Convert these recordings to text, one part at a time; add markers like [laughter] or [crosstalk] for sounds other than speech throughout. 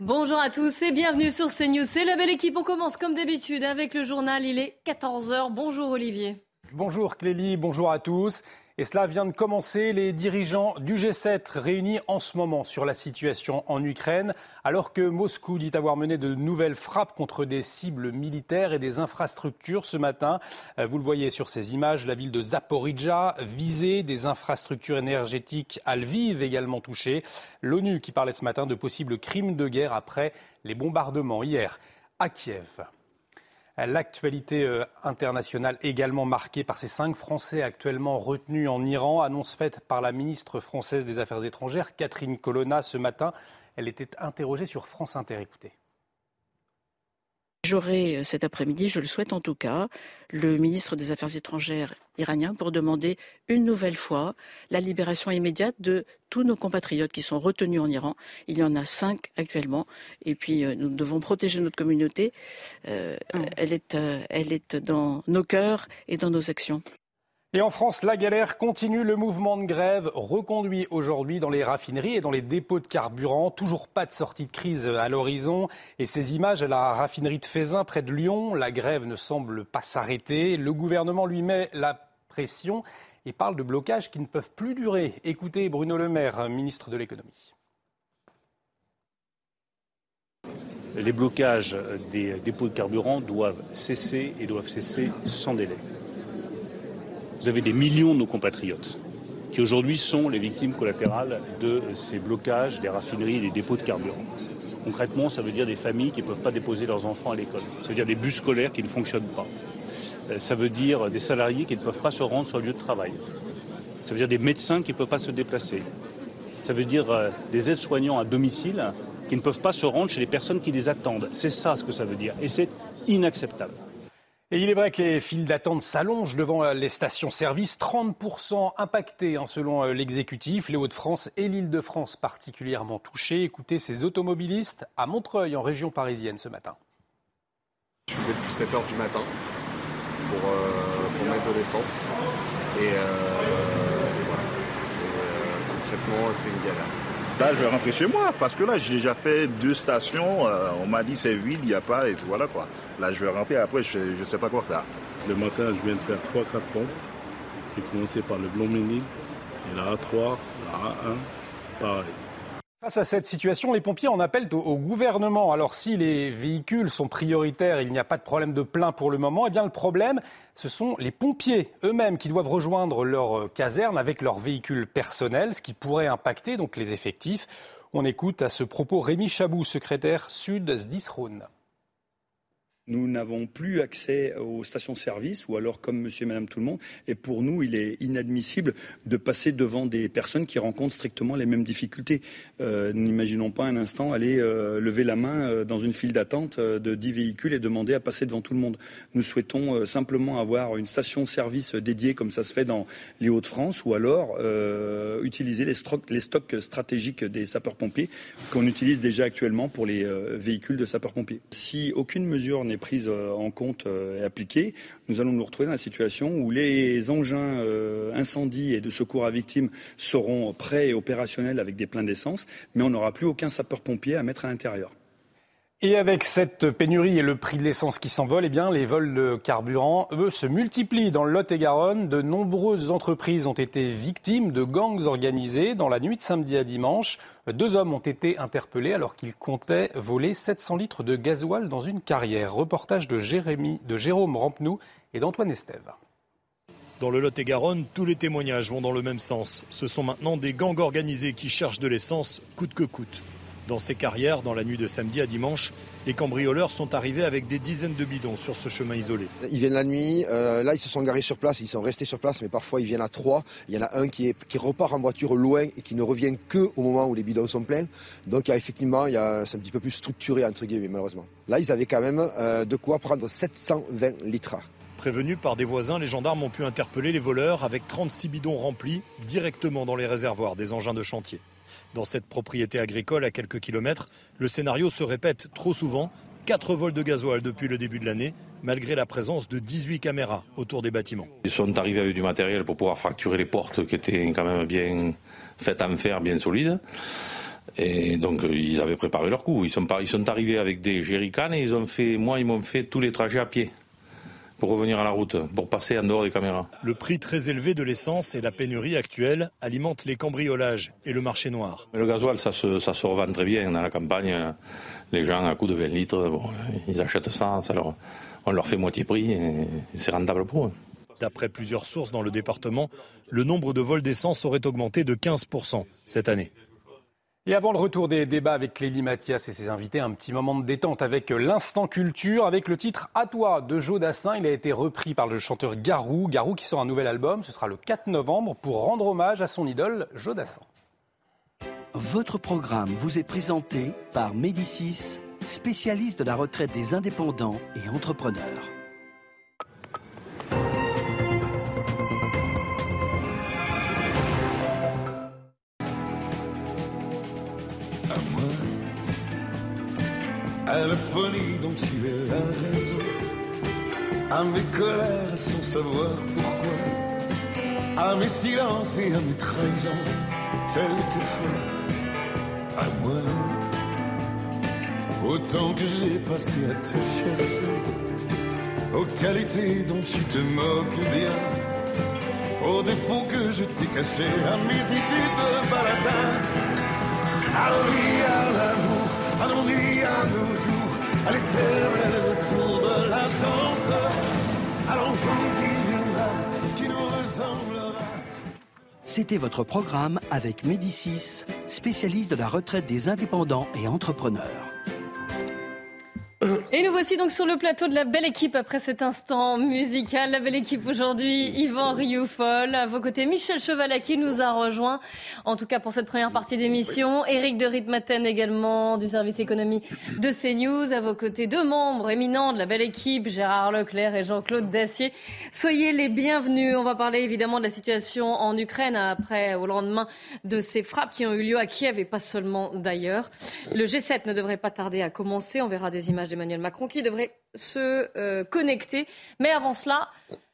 Bonjour à tous et bienvenue sur CNews. C'est la belle équipe. On commence comme d'habitude avec le journal. Il est 14h. Bonjour Olivier. Bonjour Clélie, bonjour à tous. Et cela vient de commencer. Les dirigeants du G7 réunis en ce moment sur la situation en Ukraine, alors que Moscou dit avoir mené de nouvelles frappes contre des cibles militaires et des infrastructures ce matin. Euh, vous le voyez sur ces images, la ville de Zaporizhia visée, des infrastructures énergétiques à Lviv également touchées. L'ONU qui parlait ce matin de possibles crimes de guerre après les bombardements hier à Kiev. L'actualité euh, internationale également marquée par ces cinq Français actuellement retenus en Iran, annonce faite par la ministre française des Affaires étrangères, Catherine Colonna, ce matin. Elle était interrogée sur France Inter. Écoutez. J'aurai euh, cet après-midi, je le souhaite en tout cas, le ministre des Affaires étrangères iranien pour demander une nouvelle fois la libération immédiate de tous nos compatriotes qui sont retenus en Iran. Il y en a cinq actuellement. Et puis, euh, nous devons protéger notre communauté. Euh, mm. elle, est, elle est dans nos cœurs et dans nos actions. Et en France, la galère continue. Le mouvement de grève reconduit aujourd'hui dans les raffineries et dans les dépôts de carburant. Toujours pas de sortie de crise à l'horizon. Et ces images à la raffinerie de Fézin, près de Lyon, la grève ne semble pas s'arrêter. Le gouvernement lui met la pression et parle de blocages qui ne peuvent plus durer. Écoutez Bruno Le Maire, ministre de l'économie. Les blocages des dépôts de carburant doivent cesser et doivent cesser sans délai. Vous avez des millions de nos compatriotes qui aujourd'hui sont les victimes collatérales de ces blocages des raffineries et des dépôts de carburant. Concrètement, ça veut dire des familles qui ne peuvent pas déposer leurs enfants à l'école. Ça veut dire des bus scolaires qui ne fonctionnent pas. Euh, ça veut dire des salariés qui ne peuvent pas se rendre sur le lieu de travail. Ça veut dire des médecins qui ne peuvent pas se déplacer. Ça veut dire euh, des aides-soignants à domicile qui ne peuvent pas se rendre chez les personnes qui les attendent. C'est ça ce que ça veut dire. Et c'est inacceptable. Et il est vrai que les files d'attente s'allongent devant les stations-service, 30% impactés hein, selon euh, l'exécutif. Les Hauts-de-France et l'Île-de-France particulièrement touchés. Écoutez ces automobilistes à Montreuil, en région parisienne, ce matin. Je suis depuis 7 h du matin pour, euh, mettre de l'essence. Et, euh, voilà. concrètement, c'est une galère. Là, je vais rentrer chez moi parce que là, j'ai déjà fait deux stations. Euh, on m'a dit c'est vide, il n'y a pas, et voilà quoi. Là, je vais rentrer. Après, je ne sais pas quoi faire. Le matin, je viens de faire 3-4 pompes. J'ai commencé par le Blanc-Ménil et la A3, la A1, pareil. Face à cette situation, les pompiers en appellent au, gouvernement. Alors si les véhicules sont prioritaires, il n'y a pas de problème de plein pour le moment, eh bien le problème, ce sont les pompiers eux-mêmes qui doivent rejoindre leur euh, caserne avec leurs véhicules personnels, ce qui pourrait impacter donc les effectifs. On écoute à ce propos Rémi Chabou, secrétaire sud SDIS-Rhône. Nous n'avons plus accès aux stations-service ou alors comme monsieur et madame tout le monde. Et pour nous, il est inadmissible de passer devant des personnes qui rencontrent strictement les mêmes difficultés. Euh, n'imaginons pas un instant aller euh, lever la main euh, dans une file d'attente de 10 véhicules et demander à passer devant tout le monde. Nous souhaitons simplement avoir une station-service dédiée comme ça se fait dans les Hauts-de-France ou alors utiliser les, les stocks stratégiques des sapeurs-pompiers qu'on utilise déjà actuellement pour les véhicules de sapeurs-pompiers. Si aucune mesure n'est prise euh, en compte euh, et appliquée, nous allons nous retrouver dans la situation où les engins euh, incendies et de secours à victimes seront prêts et opérationnels avec des pleins d'essence, mais on n'aura plus aucun sapeur-pompier à mettre à l'intérieur. Et avec cette pénurie et le prix de l'essence qui s'envole, eh bien, les vols de carburant, eux, se multiplient dans le Lot-et-Garonne. De nombreuses entreprises ont été victimes de gangs organisés. Dans la nuit de samedi à dimanche, deux hommes ont été interpellés alors qu'ils comptaient voler 700 litres de gasoil dans une carrière. Reportage de, Jérémy, de Jérôme Rampenou et d'Antoine Estève. Dans le Lot-et-Garonne, tous les témoignages vont dans le même sens. Ce sont maintenant des gangs organisés qui cherchent de l'essence coûte que coûte. Dans ces carrières, dans la nuit de samedi à dimanche, les cambrioleurs sont arrivés avec des dizaines de bidons sur ce chemin isolé. Ils viennent la nuit, euh, là ils se sont garés sur place, ils sont restés sur place, mais parfois ils viennent à trois. Il y en a un qui, est, qui repart en voiture loin et qui ne revient que au moment où les bidons sont pleins. Donc effectivement, il y a, c'est un petit peu plus structuré entre guillemets malheureusement. Là ils avaient quand même euh, de quoi prendre 720 litres. Prévenus par des voisins, les gendarmes ont pu interpeller les voleurs avec 36 bidons remplis directement dans les réservoirs des engins de chantier. Dans cette propriété agricole à quelques kilomètres, le scénario se répète trop souvent. Quatre vols de gasoil depuis le début de l'année, malgré la présence de 18 caméras autour des bâtiments. Ils sont arrivés avec du matériel pour pouvoir fracturer les portes qui étaient quand même bien faites en fer, bien solides. Et donc ils avaient préparé leur coup. Ils sont, arrivés avec des jerrycans et ils ont fait, moi ils m'ont fait tous les trajets à pied pour revenir à la route, pour passer en dehors des caméras. Le prix très élevé de l'essence et la pénurie actuelle alimentent les cambriolages et le marché noir. Mais le gasoil, ça se, ça se revend très bien dans la campagne. Les gens, à coup de 20 litres, bon, ils achètent ça, ça leur, on leur fait moitié prix et c'est rentable pour eux. D'après plusieurs sources dans le département, le nombre de vols d'essence aurait augmenté de 15% cette année. Et avant le retour des débats avec Clélie Mathias et ses invités, un petit moment de détente avec l'instant culture, avec le titre À toi de Joe Dassin. Il a été repris par le chanteur Garou. Garou qui sort un nouvel album, ce sera le 4 novembre, pour rendre hommage à son idole Joe Dassin. Votre programme vous est présenté par Médicis, spécialiste de la retraite des indépendants et entrepreneurs. À la folie dont tu es la raison, à mes colères sans savoir pourquoi, à mes silences et à mes trahisons, quelquefois à moi. Autant que j'ai passé à te chercher, aux qualités dont tu te moques bien, aux défauts que je t'ai cachés, à mes idées de baladin, à l'envie, à à l'ennui, à nos jours, à l'éternel retour de la chance, à l'enfant qui viendra, qui nous ressemblera. C'était votre programme avec Médicis, spécialiste de la retraite des indépendants et entrepreneurs. Et nous voici donc sur le plateau de la belle équipe après cet instant musical. La belle équipe aujourd'hui, Yvan Rioufol. À vos côtés, Michel Chevalet qui nous a rejoint, en tout cas pour cette première partie d'émission. Éric de Ritmaten également du service économie de CNews. À vos côtés, deux membres éminents de la belle équipe, Gérard Leclerc et Jean-Claude Dacier. Soyez les bienvenus. On va parler évidemment de la situation en Ukraine après, au lendemain de ces frappes qui ont eu lieu à Kiev et pas seulement d'ailleurs. Le G7 ne devrait pas tarder à commencer. On verra des images d'Emmanuel Macron qui devrait se euh, connecter. Mais avant cela,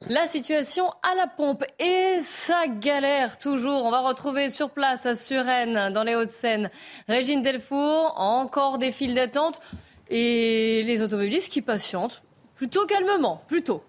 la situation à la pompe. Et ça galère toujours. On va retrouver sur place à Suresnes, dans les Hauts-de-Seine, Régine Delfour, encore des files d'attente et les automobilistes qui patientent plutôt calmement, plutôt.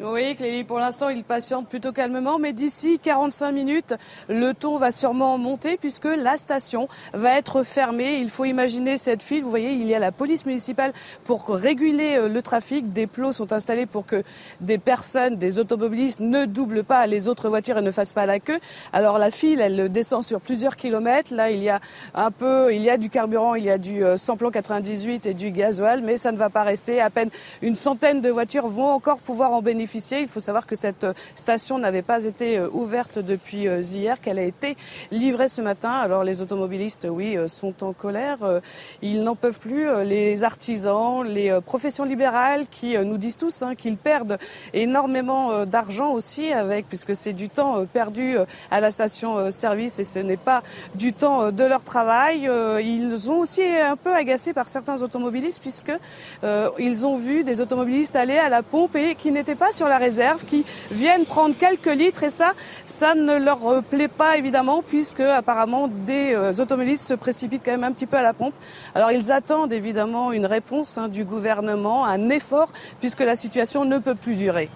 Oui, Clélie, pour l'instant, il patiente plutôt calmement, mais d'ici 45 minutes, le ton va sûrement monter puisque la station va être fermée. Il faut imaginer cette file. Vous voyez, il y a la police municipale pour réguler euh, le trafic. Des plots sont installés pour que des personnes, des automobilistes ne doublent pas les autres voitures et ne fassent pas la queue. Alors la file, elle descend sur plusieurs kilomètres. Là, il y a un peu, il y a du carburant, il y a du euh, samplon 98 et du gasoil, mais ça ne va pas rester. À peine une centaine de voitures vont encore pouvoir en bénéficier. Il faut savoir que cette euh, station n'avait pas été euh, ouverte depuis euh, hier, qu'elle a été livrée ce matin. Alors les automobilistes, oui, sont en colère. Ils n'en peuvent plus. Les artisans, les professions libérales qui nous disent tous hein, qu'ils perdent énormément d'argent aussi avec, puisque c'est du temps perdu à la station-service et ce n'est pas du temps de leur travail. Ils ont aussi un peu agacé par certains automobilistes puisque ils ont vu des automobilistes aller à la pompe et qui n'étaient pas sur la réserve, qui viennent prendre quelques litres et ça, ça ne leur plaît pas évidemment puisque apparemment des euh, automobilistes se précipitent quand même un petit peu à la pompe. Alors ils attendent évidemment une réponse hein, du gouvernement, un effort puisque la situation ne peut plus durer.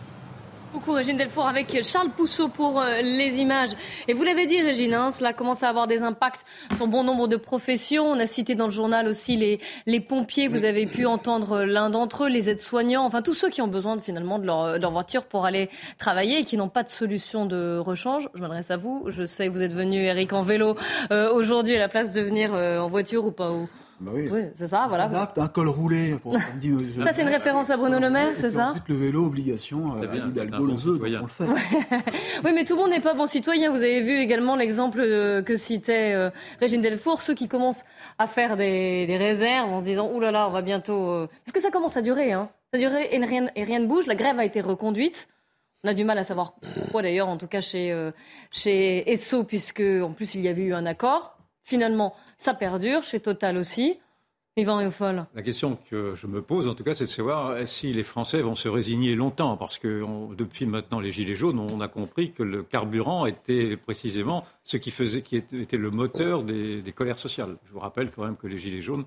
Beaucoup Régine Delfour avec Charles Pousseau pour euh, les images. Et vous l'avez dit Régine, hein, cela commence à avoir des impacts sur bon nombre de professions. On a cité dans le journal aussi les, les pompiers, vous avez pu entendre l'un d'entre eux, les aides-soignants, enfin tous ceux qui ont besoin finalement de leur, de leur voiture pour aller travailler et qui n'ont pas de solution de rechange. Je m'adresse à vous, je sais que vous êtes venu Eric en vélo euh, aujourd'hui à la place de venir euh, en voiture ou pas ou... Bah oui. c'est ça, voilà. S'adapte, un col roulé. Pour, on dit, euh, Ça, c'est une référence à Bruno Le Maire, c'est ça Ensuite, le vélo, obligation. Euh, Anne Hidalgo le veut, on le fait. [laughs] Oui, mais tout le monde n'est pas bon citoyen. Vous avez vu également l'exemple euh, que citait euh, Régine Delfour, ceux qui commencent à faire des, des réserves en se disant « Ouh là là, on va bientôt... euh, Parce que ça commence à durer, hein. Ça a duré et rien, et rien ne bouge. La grève a été reconduite. On a du mal à savoir pourquoi d'ailleurs, en tout cas chez, euh, chez Esso, puisque en plus il y avait eu un accord. Finalement, ça perdure, chez Total aussi. Yvan. La question que je me pose, en tout cas, c'est de savoir si les Français vont se résigner longtemps, parce que on- depuis maintenant les Gilets jaunes, on a compris que le carburant était précisément ce qui faisait, qui était était le moteur des, des colères sociales. Je vous rappelle quand même que les Gilets jaunes,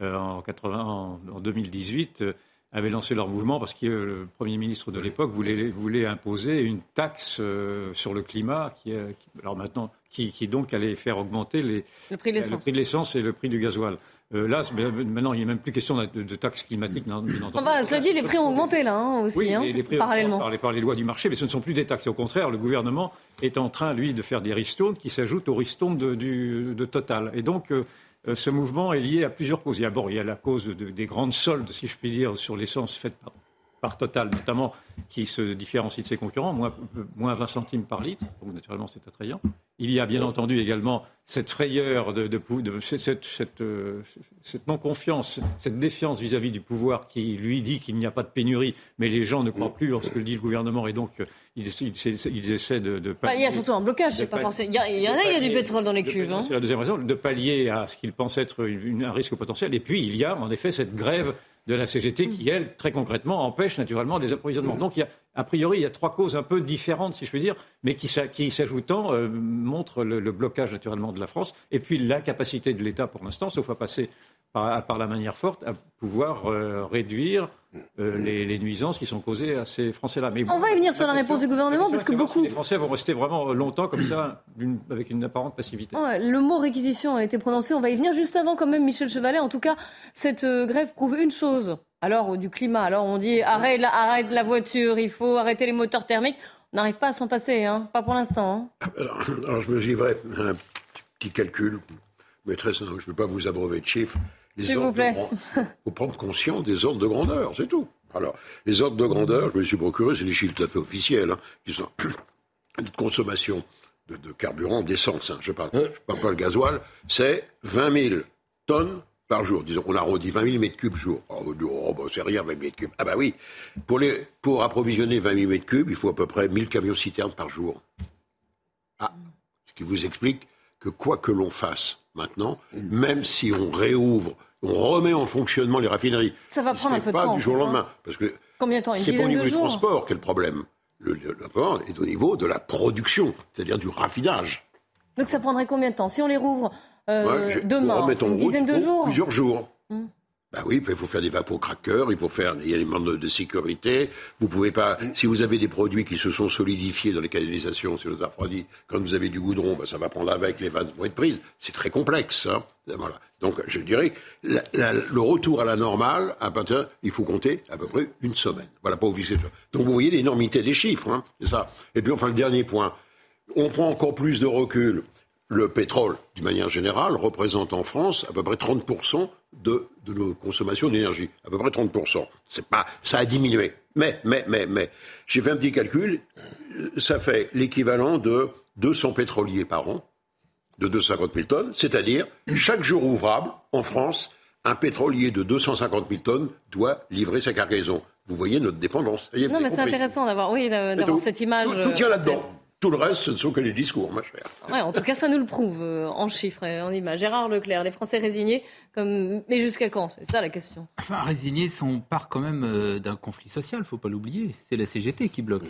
euh, en, 80, en, en 2018, euh, avaient lancé leur mouvement parce que euh, le Premier ministre de l'époque voulait, voulait imposer une taxe euh, sur le climat, qui, euh, qui- alors maintenant, qui, qui donc allait faire augmenter les, Le prix de le l'essence. et le prix du gasoil. Euh, là, maintenant, il n'est même plus question de, de taxes climatiques, non, entendu. Enfin, cela dit, les prix ont augmenté là hein, aussi, Oui, hein, les, les prix parallèlement. par les, par les lois du marché, mais ce ne sont plus des taxes. Au contraire, le gouvernement est en train, lui, de faire des ristournes qui s'ajoutent aux ristournes de, du- de Total. Et donc, euh, euh, ce mouvement est lié à plusieurs causes. Bon, il y a la cause de- des grandes soldes, si je puis dire, sur l'essence faite par, par Total, notamment, qui se différencie de ses concurrents, moins, euh, moins 20 centimes par litre. Donc, naturellement, c'est attrayant. Il y a bien entendu également cette frayeur de, de, pou- de- cette, cette, euh, cette non-confiance, cette défiance vis-à-vis du pouvoir qui lui dit qu'il n'y a pas de pénurie, mais les gens ne croient plus en ce que dit le gouvernement et donc euh, ils, ils- ils essaient de, de Bah, il y a surtout un blocage, c'est pas pallier- forcément. Il y, en a, il y a du pallier- pétrole dans les cuves. pallier- hein. C'est la deuxième raison, de pallier à ce qu'ils pensent être une- un risque potentiel. Et puis, il y a en effet cette grève de la CGT qui, elle, très concrètement, empêche naturellement des approvisionnements. Donc, il y a, a priori, il y a trois causes un peu différentes, si je puis dire, mais qui, qui s'ajoutant, euh, montrent le, le blocage naturellement de la France et puis l'incapacité de l'État pour l'instant, sauf à passer par, par la manière forte, à pouvoir euh, réduire euh, les, les nuisances qui sont causées à ces Français-là. Mais On va y venir sur la réponse du gouvernement, parce que beaucoup. les Français vont rester vraiment longtemps comme ça, avec une apparente passivité. Ouais, le mot réquisition a été prononcé. On va y venir juste avant, quand même, Michel Chevalet. En tout cas, cette euh, grève prouve une chose. Alors, du climat. Alors, on dit arrête la, arrête la voiture, il faut arrêter les moteurs thermiques. On n'arrive pas à s'en passer, hein. Pas pour l'instant. hein. Alors, alors, je me livrerai un petit calcul, mais très simple, je ne vais pas vous abreuver de chiffres. Les S'il vous plaît. grand- [laughs] faut prendre conscience des ordres de grandeur, c'est tout. Alors, les ordres de grandeur, je me suis procuré, c'est des chiffres tout à fait officiels, hein, qui sont [coughs] de consommation de, de carburant, d'essence, hein, je parle, je parle pas le gasoil, c'est 20 000 tonnes par jour. Disons qu'on arrondit 20 000 mètres cubes jour. Oh, on dit, oh, bah, c'est rien, 20 mètres cubes. Ah bah oui, pour, les, pour approvisionner 20 000 mètres cubes, il faut à peu près 1000 camions citernes par jour. Ah, ce qui vous explique que quoi que l'on fasse maintenant, même si on réouvre, on remet en fonctionnement les raffineries, Ça va prendre un peu de pas temps. du jour au lendemain. Parce que Combien de temps? C'est pas au dizaine niveau du transport qu'est le problème. Le, le- le problème est au niveau de la production, c'est-à-dire du raffinage. Donc, ça prendrait combien de temps? Si on les rouvre euh, Ouais, pour demain, une route, dizaine de jours Plusieurs jours. Hmm. Bah oui, il faut faire des vapocraqueurs, il faut faire, il y a des demandes de, sécurité. Vous pouvez pas, si vous avez des produits qui se sont solidifiés dans les canalisations, les a refroidis, quand vous avez du goudron, bah, ça va prendre avec, les vannes vont être prises. C'est très complexe, hein. Voilà. Donc, je dirais, que le retour à la normale, à partir, il faut compter à peu près une semaine. Voilà, pas. Donc, vous voyez l'énormité des chiffres, hein. C'est ça. Et puis, enfin, le dernier point. On prend encore plus de recul. Le pétrole, d'une manière générale, représente en France à peu près 30% de, de nos consommations d'énergie. À peu près 30%. C'est pas, ça a diminué. Mais, mais, mais, mais, j'ai fait un petit calcul. Ça fait l'équivalent de 200 pétroliers par an, de 250 000 tonnes. C'est-à-dire, chaque jour ouvrable, en France, un pétrolier de 250 000 tonnes doit livrer sa cargaison. Vous voyez notre dépendance. Vous Non, mais c'est intéressant d'avoir oui, cette image. Tout, tout euh, tient là-dedans. Tout le reste, ce ne sont que des discours, ma chère. Ouais, en tout cas, ça nous le prouve euh, en chiffres et en images. Gérard Leclerc, les Français résignés, comme... mais jusqu'à quand? C'est ça la question. Enfin, résigner, on part quand même euh, d'un conflit social, faut pas l'oublier. C'est la CGT qui bloque.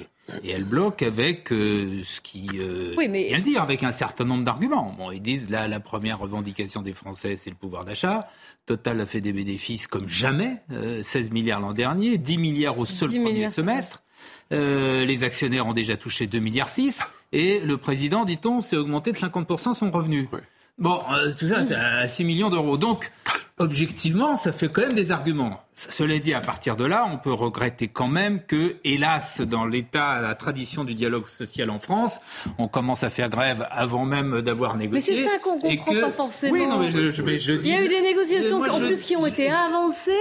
Et elle bloque avec euh, ce qui. Euh, Oui, mais- Bien le dire, avec un certain nombre d'arguments. Bon, ils disent là, la première revendication des Français, c'est le pouvoir d'achat. Total a fait des bénéfices comme jamais, euh, 16 milliards l'an dernier, 10 milliards au seul 10 premier milliards, semestre. Euh, les actionnaires ont déjà touché 2,6 milliards et le président, dit-on, s'est augmenté de 50% son revenu. Bon, euh, tout ça, c'est à 6 millions d'euros. Donc, objectivement, ça fait quand même des arguments. Cela dit, à partir de là, on peut regretter quand même que, hélas, dans l'état, la tradition du dialogue social en France, on commence à faire grève avant même d'avoir négocié. Mais c'est ça qu'on comprend que... pas forcément. Oui, non, mais je, je, mais je Il y a eu des négociations Moi, en je- plus qui ont été avancées.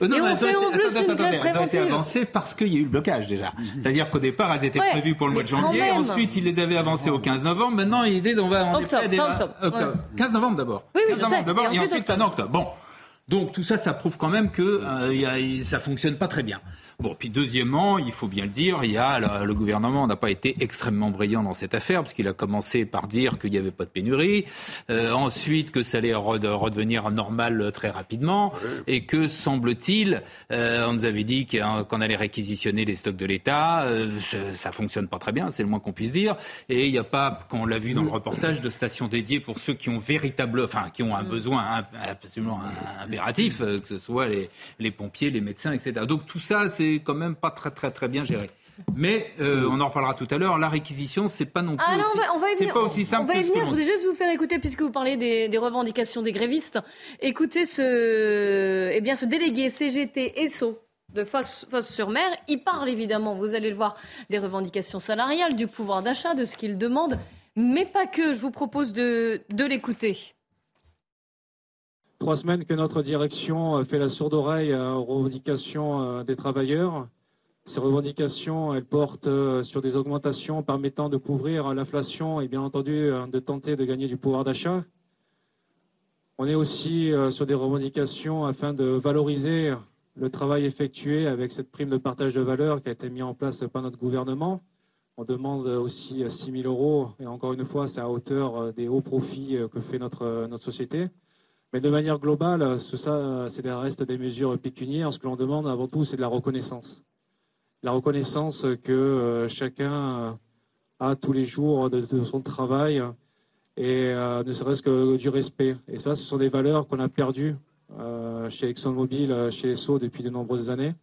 Euh, non, et on fait été- en plus attends, une attends, grève attends, elles ont été préventive. avancées parce qu'il y a eu le blocage déjà. C'est-à-dire qu'au départ, elles étaient Ouais, prévues pour le mois de janvier. Ensuite, ils les avaient avancées au 15 novembre. Maintenant, ils disent on va est Octobre, prêt à démarrer- fin octobre, octobre. ouais. 15 novembre d'abord. Oui, oui, 15 je novembre d'abord Et et ensuite ensuite, en octobre. Bon. Donc tout ça, ça prouve quand même que euh, y ça fonctionne pas très bien. Bon, puis deuxièmement, il faut bien le dire, il y a le, gouvernement n'a pas été extrêmement brillant dans cette affaire parce qu'il a commencé par dire qu'il n'y avait pas de pénurie, euh, ensuite que ça allait re- redevenir normal très rapidement et que semble-t-il, euh, on nous avait dit qu'on qu'on allait réquisitionner les stocks de l'État, euh, ça fonctionne pas très bien, c'est le moins qu'on puisse dire, et il n'y a pas, comme on l'a vu dans le reportage, de stations dédiées pour ceux qui ont véritable, enfin qui ont un besoin absolument impératif, euh, que ce soit les, les pompiers, les médecins, etc. Donc tout ça, c'est quand même pas très très très bien géré. Mais euh, on en reparlera tout à l'heure. La réquisition, c'est pas non plus Ah non, on aussi, va, on va y c'est venir. pas aussi simple on va y venir. Je voudrais juste vous faire écouter, puisque vous parlez des, des revendications des grévistes. Écoutez ce, eh bien, ce délégué CGT ESSO de Fosse-sur-Mer. Il parle évidemment, vous allez le voir, des revendications salariales, du pouvoir d'achat, de ce qu'il demande, mais pas que. Je vous propose de, de l'écouter. Trois semaines que notre direction euh, fait la sourde oreille euh, aux revendications euh, des travailleurs. Ces revendications, elles portent sur des augmentations permettant de couvrir l'inflation et bien entendu de tenter de gagner du pouvoir d'achat. On est aussi sur des revendications afin de valoriser le travail effectué avec cette prime de partage de valeur qui a été mise en place par notre gouvernement. On demande aussi 6 000 euros et encore une fois, c'est à hauteur des hauts profits que fait notre, notre société. Mais de manière globale, tout ça, c'est le reste des mesures pécuniaires. Ce que l'on demande avant tout, c'est de la reconnaissance. La reconnaissance que euh, chacun euh, a tous les jours de, son travail et euh, ne serait-ce que du respect. Et ça, ce sont des valeurs qu'on a perdues chez ExxonMobil, chez Esso depuis de nombreuses années.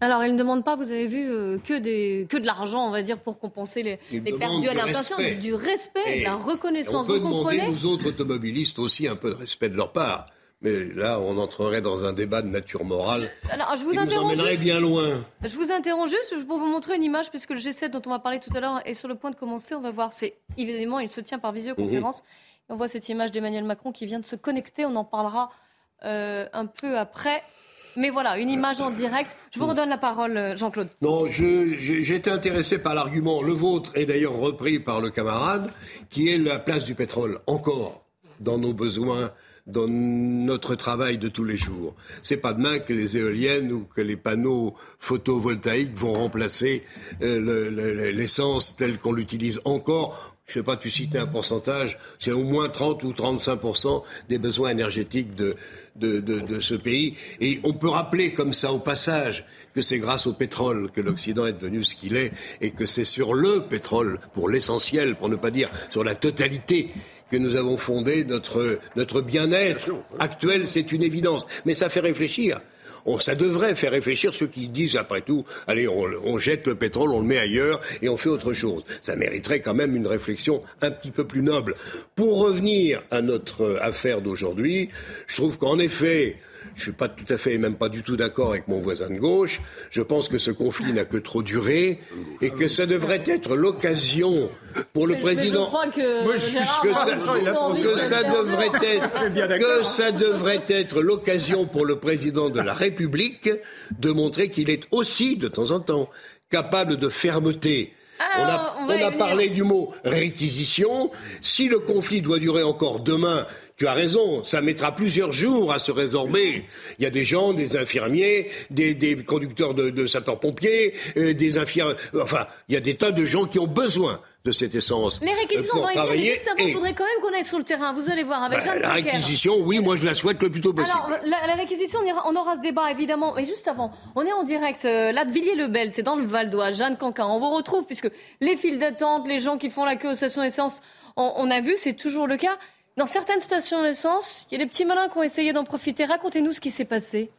Alors, il ne demande pas, vous avez vu, euh, que, des, que de l'argent, on va dire, pour compenser les, les demande perdus à l'inflation, du respect, de la Et reconnaissance. On peut Vous demander comprenez aux autres automobilistes aussi un peu de respect de leur part. Mais là, on entrerait dans un débat de nature morale Alors, je vous qui nous interromps emmènerait juste. bien loin. Je vous interromps juste pour vous montrer une image, puisque le G7 dont on va parler tout à l'heure est sur le point de commencer. On va voir, c'est évidemment, il se tient par visioconférence. Et on voit cette image d'Emmanuel Macron qui vient de se connecter. On en parlera euh, un peu après. Mais voilà, une image en direct. Je vous redonne la parole, euh, Jean-Claude. Non, été intéressé par l'argument, le vôtre est d'ailleurs repris par le camarade, qui est la place du pétrole, encore, dans nos besoins, dans notre travail de tous les jours. C'est pas demain que les éoliennes ou que les panneaux photovoltaïques vont remplacer euh, le- le- l'essence telle qu'on l'utilise encore. Je sais pas, tu citais un pourcentage, c'est au moins 30 ou 35% des besoins énergétiques de, de, de, de ce pays. Et on peut rappeler comme ça au passage que c'est grâce au pétrole que l'Occident est devenu ce qu'il est et que c'est sur le pétrole, pour l'essentiel, pour ne pas dire sur la totalité, que nous avons fondé notre, notre bien-être actuel, c'est une évidence. Mais ça fait réfléchir. On, ça devrait faire réfléchir ceux qui disent, après tout, allez, on, on jette le pétrole, on le met ailleurs et on fait autre chose. Ça mériterait quand même une réflexion un petit peu plus noble. Pour revenir à notre affaire d'aujourd'hui, je trouve qu'en effet, je suis pas tout à fait et même pas du tout d'accord avec mon voisin de gauche. Je pense que ce conflit n'a que trop duré et que ça devrait être l'occasion pour le Mais- mais président je crois que Moi, je suis Gérard que a ça, que devrait être que ça devrait être l'occasion pour le président de la République de montrer qu'il est aussi de temps en temps capable de fermeté. On Alors, a, on a parlé du mot réquisition. Si le conflit doit durer encore demain, tu as raison, ça mettra plusieurs jours à se résorber. Il y a des gens, des infirmiers, des, des conducteurs de, de sapeurs-pompiers, euh, des infirmiers. Enfin, il y a des tas de gens qui ont besoin de cette essence Les euh, réquisitions, pour venir, mais travailler. juste avant, il Et, faudrait quand même qu'on aille sur le terrain. Vous allez voir, avec bah, Jeanne la réquisition, oui, moi je la souhaite le plus tôt possible. Alors, la, la réquisition, on, ira- on aura ce débat évidemment. Mais juste avant, on est en direct euh, là de Villiers-le-Bel, c'est dans le Val d'Oise, Jeanne Cancan. On vous retrouve puisque les files d'attente, les gens qui font la queue aux stations essence, on, on a vu, c'est toujours le cas. Dans certaines stations d'essence, il y a des petits malins qui ont essayé d'en profiter. Racontez-nous ce qui s'est passé.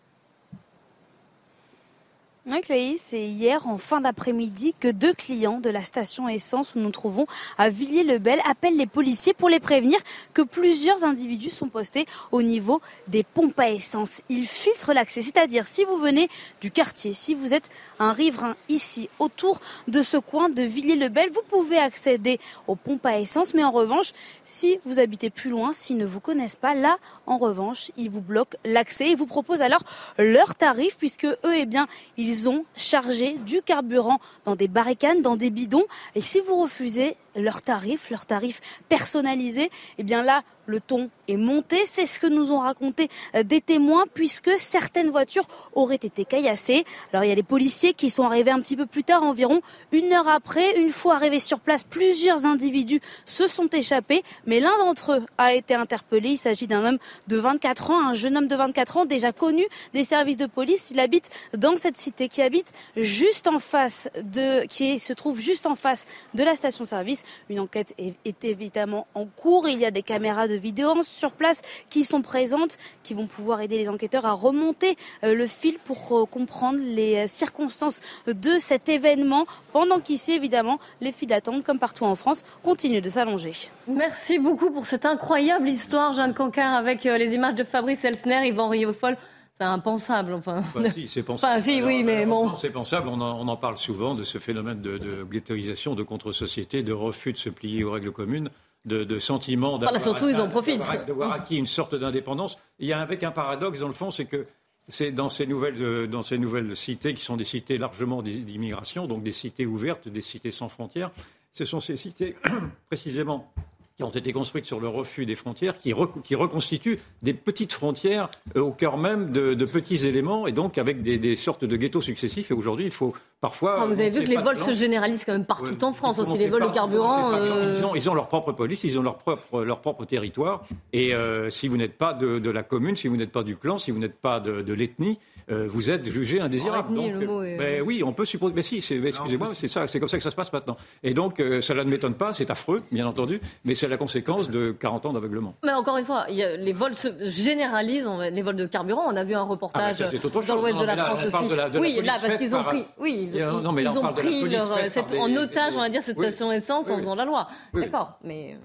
Oui, c'est hier en fin d'après-midi que deux clients de la station essence où nous nous trouvons à Villiers-le-Bel appellent les policiers pour les prévenir que plusieurs individus sont postés au niveau des pompes à essence. Ils filtrent l'accès, c'est-à-dire si vous venez du quartier, si vous êtes un riverain ici, autour de ce coin de Villiers-le-Bel, vous pouvez accéder aux pompes à essence, mais en revanche, si vous habitez plus loin, s'ils ne vous connaissent pas, là, en revanche, ils vous bloquent l'accès et vous proposent alors leur tarif, puisque eux, eh bien, ils ils ont chargé du carburant dans des barricades, dans des bidons. Et si vous refusez leur tarif, leur tarif personnalisé, eh bien là, le ton est monté. C'est ce que nous ont raconté euh, des témoins puisque certaines voitures auraient été caillassées. Alors il y a les policiers qui sont arrivés un petit peu plus tard, environ une heure après. Une fois arrivés sur place, plusieurs individus se sont échappés, mais l'un d'entre eux a été interpellé. Il s'agit d'un homme de 24 ans, un jeune homme de 24 ans déjà connu des services de police. Il habite dans cette cité qui habite juste en face de, qui se trouve juste en face de la station-service. Une enquête est évidemment en cours. Il y a des caméras de vidéos sur place qui sont présentes, qui vont pouvoir aider les enquêteurs à remonter euh, le fil pour euh, comprendre les euh, circonstances de cet événement, pendant qu'ici, évidemment, les files d'attente, comme partout en France, continuent de s'allonger. Merci beaucoup pour cette incroyable histoire, Jeanne Cancar, avec les images de Fabrice Elsner, Yvan Riofol. C'est impensable. Enfin, bah, si, c'est [laughs] pensable. Enfin, si, oui, mais bon. C'est pensable. On en, on en, parle souvent de ce phénomène de, de ghettoisation, de contre-société, de refus de se plier aux règles communes de, de sentiment d'avoir surtout, ils en profitent. D'avoir acquis une sorte d'indépendance. Il y a avec un paradoxe, dans le fond, c'est que c'est dans ces nouvelles euh, dans ces nouvelles cités qui sont des cités largement d'immigration, donc des cités ouvertes, des cités sans frontières. Ce sont ces cités [coughs] précisément qui ont été construites sur le refus des frontières, qui, qui reconstituent des petites frontières euh, au cœur même de, de, petits éléments, et donc avec des, des sortes de ghettos successifs. Et aujourd'hui, il faut parfois... vous avez vu que les vols se généralisent quand même partout en France, aussi les vols de carburant. Euh... Ils, ont, ils, ont, leur propre police, ils ont leur propre, leur propre territoire, et euh, si vous n'êtes pas de, de, la commune, si vous n'êtes pas du clan, si vous n'êtes pas de, de l'ethnie, euh, vous êtes jugé indésirable. Donc, le mot est... ben, oui, on peut supposer. Mais si, excusez-moi, c'est ça, c'est comme ça que ça se passe maintenant. Et donc, euh, cela ne m'étonne pas, c'est affreux, bien entendu, mais c'est la conséquence de 40 ans d'aveuglement. Mais encore une fois, y a, les vols se généralisent, les vols de carburant. On a vu un reportage ah ben dans l'ouest de la France aussi. De la, de oui, la là, parce qu'ils ont pris, oui, ils, non, non, ils ont pris leur, cette, en otage, on va dire, cette oui. station essence oui, en faisant la loi. D'accord, mais.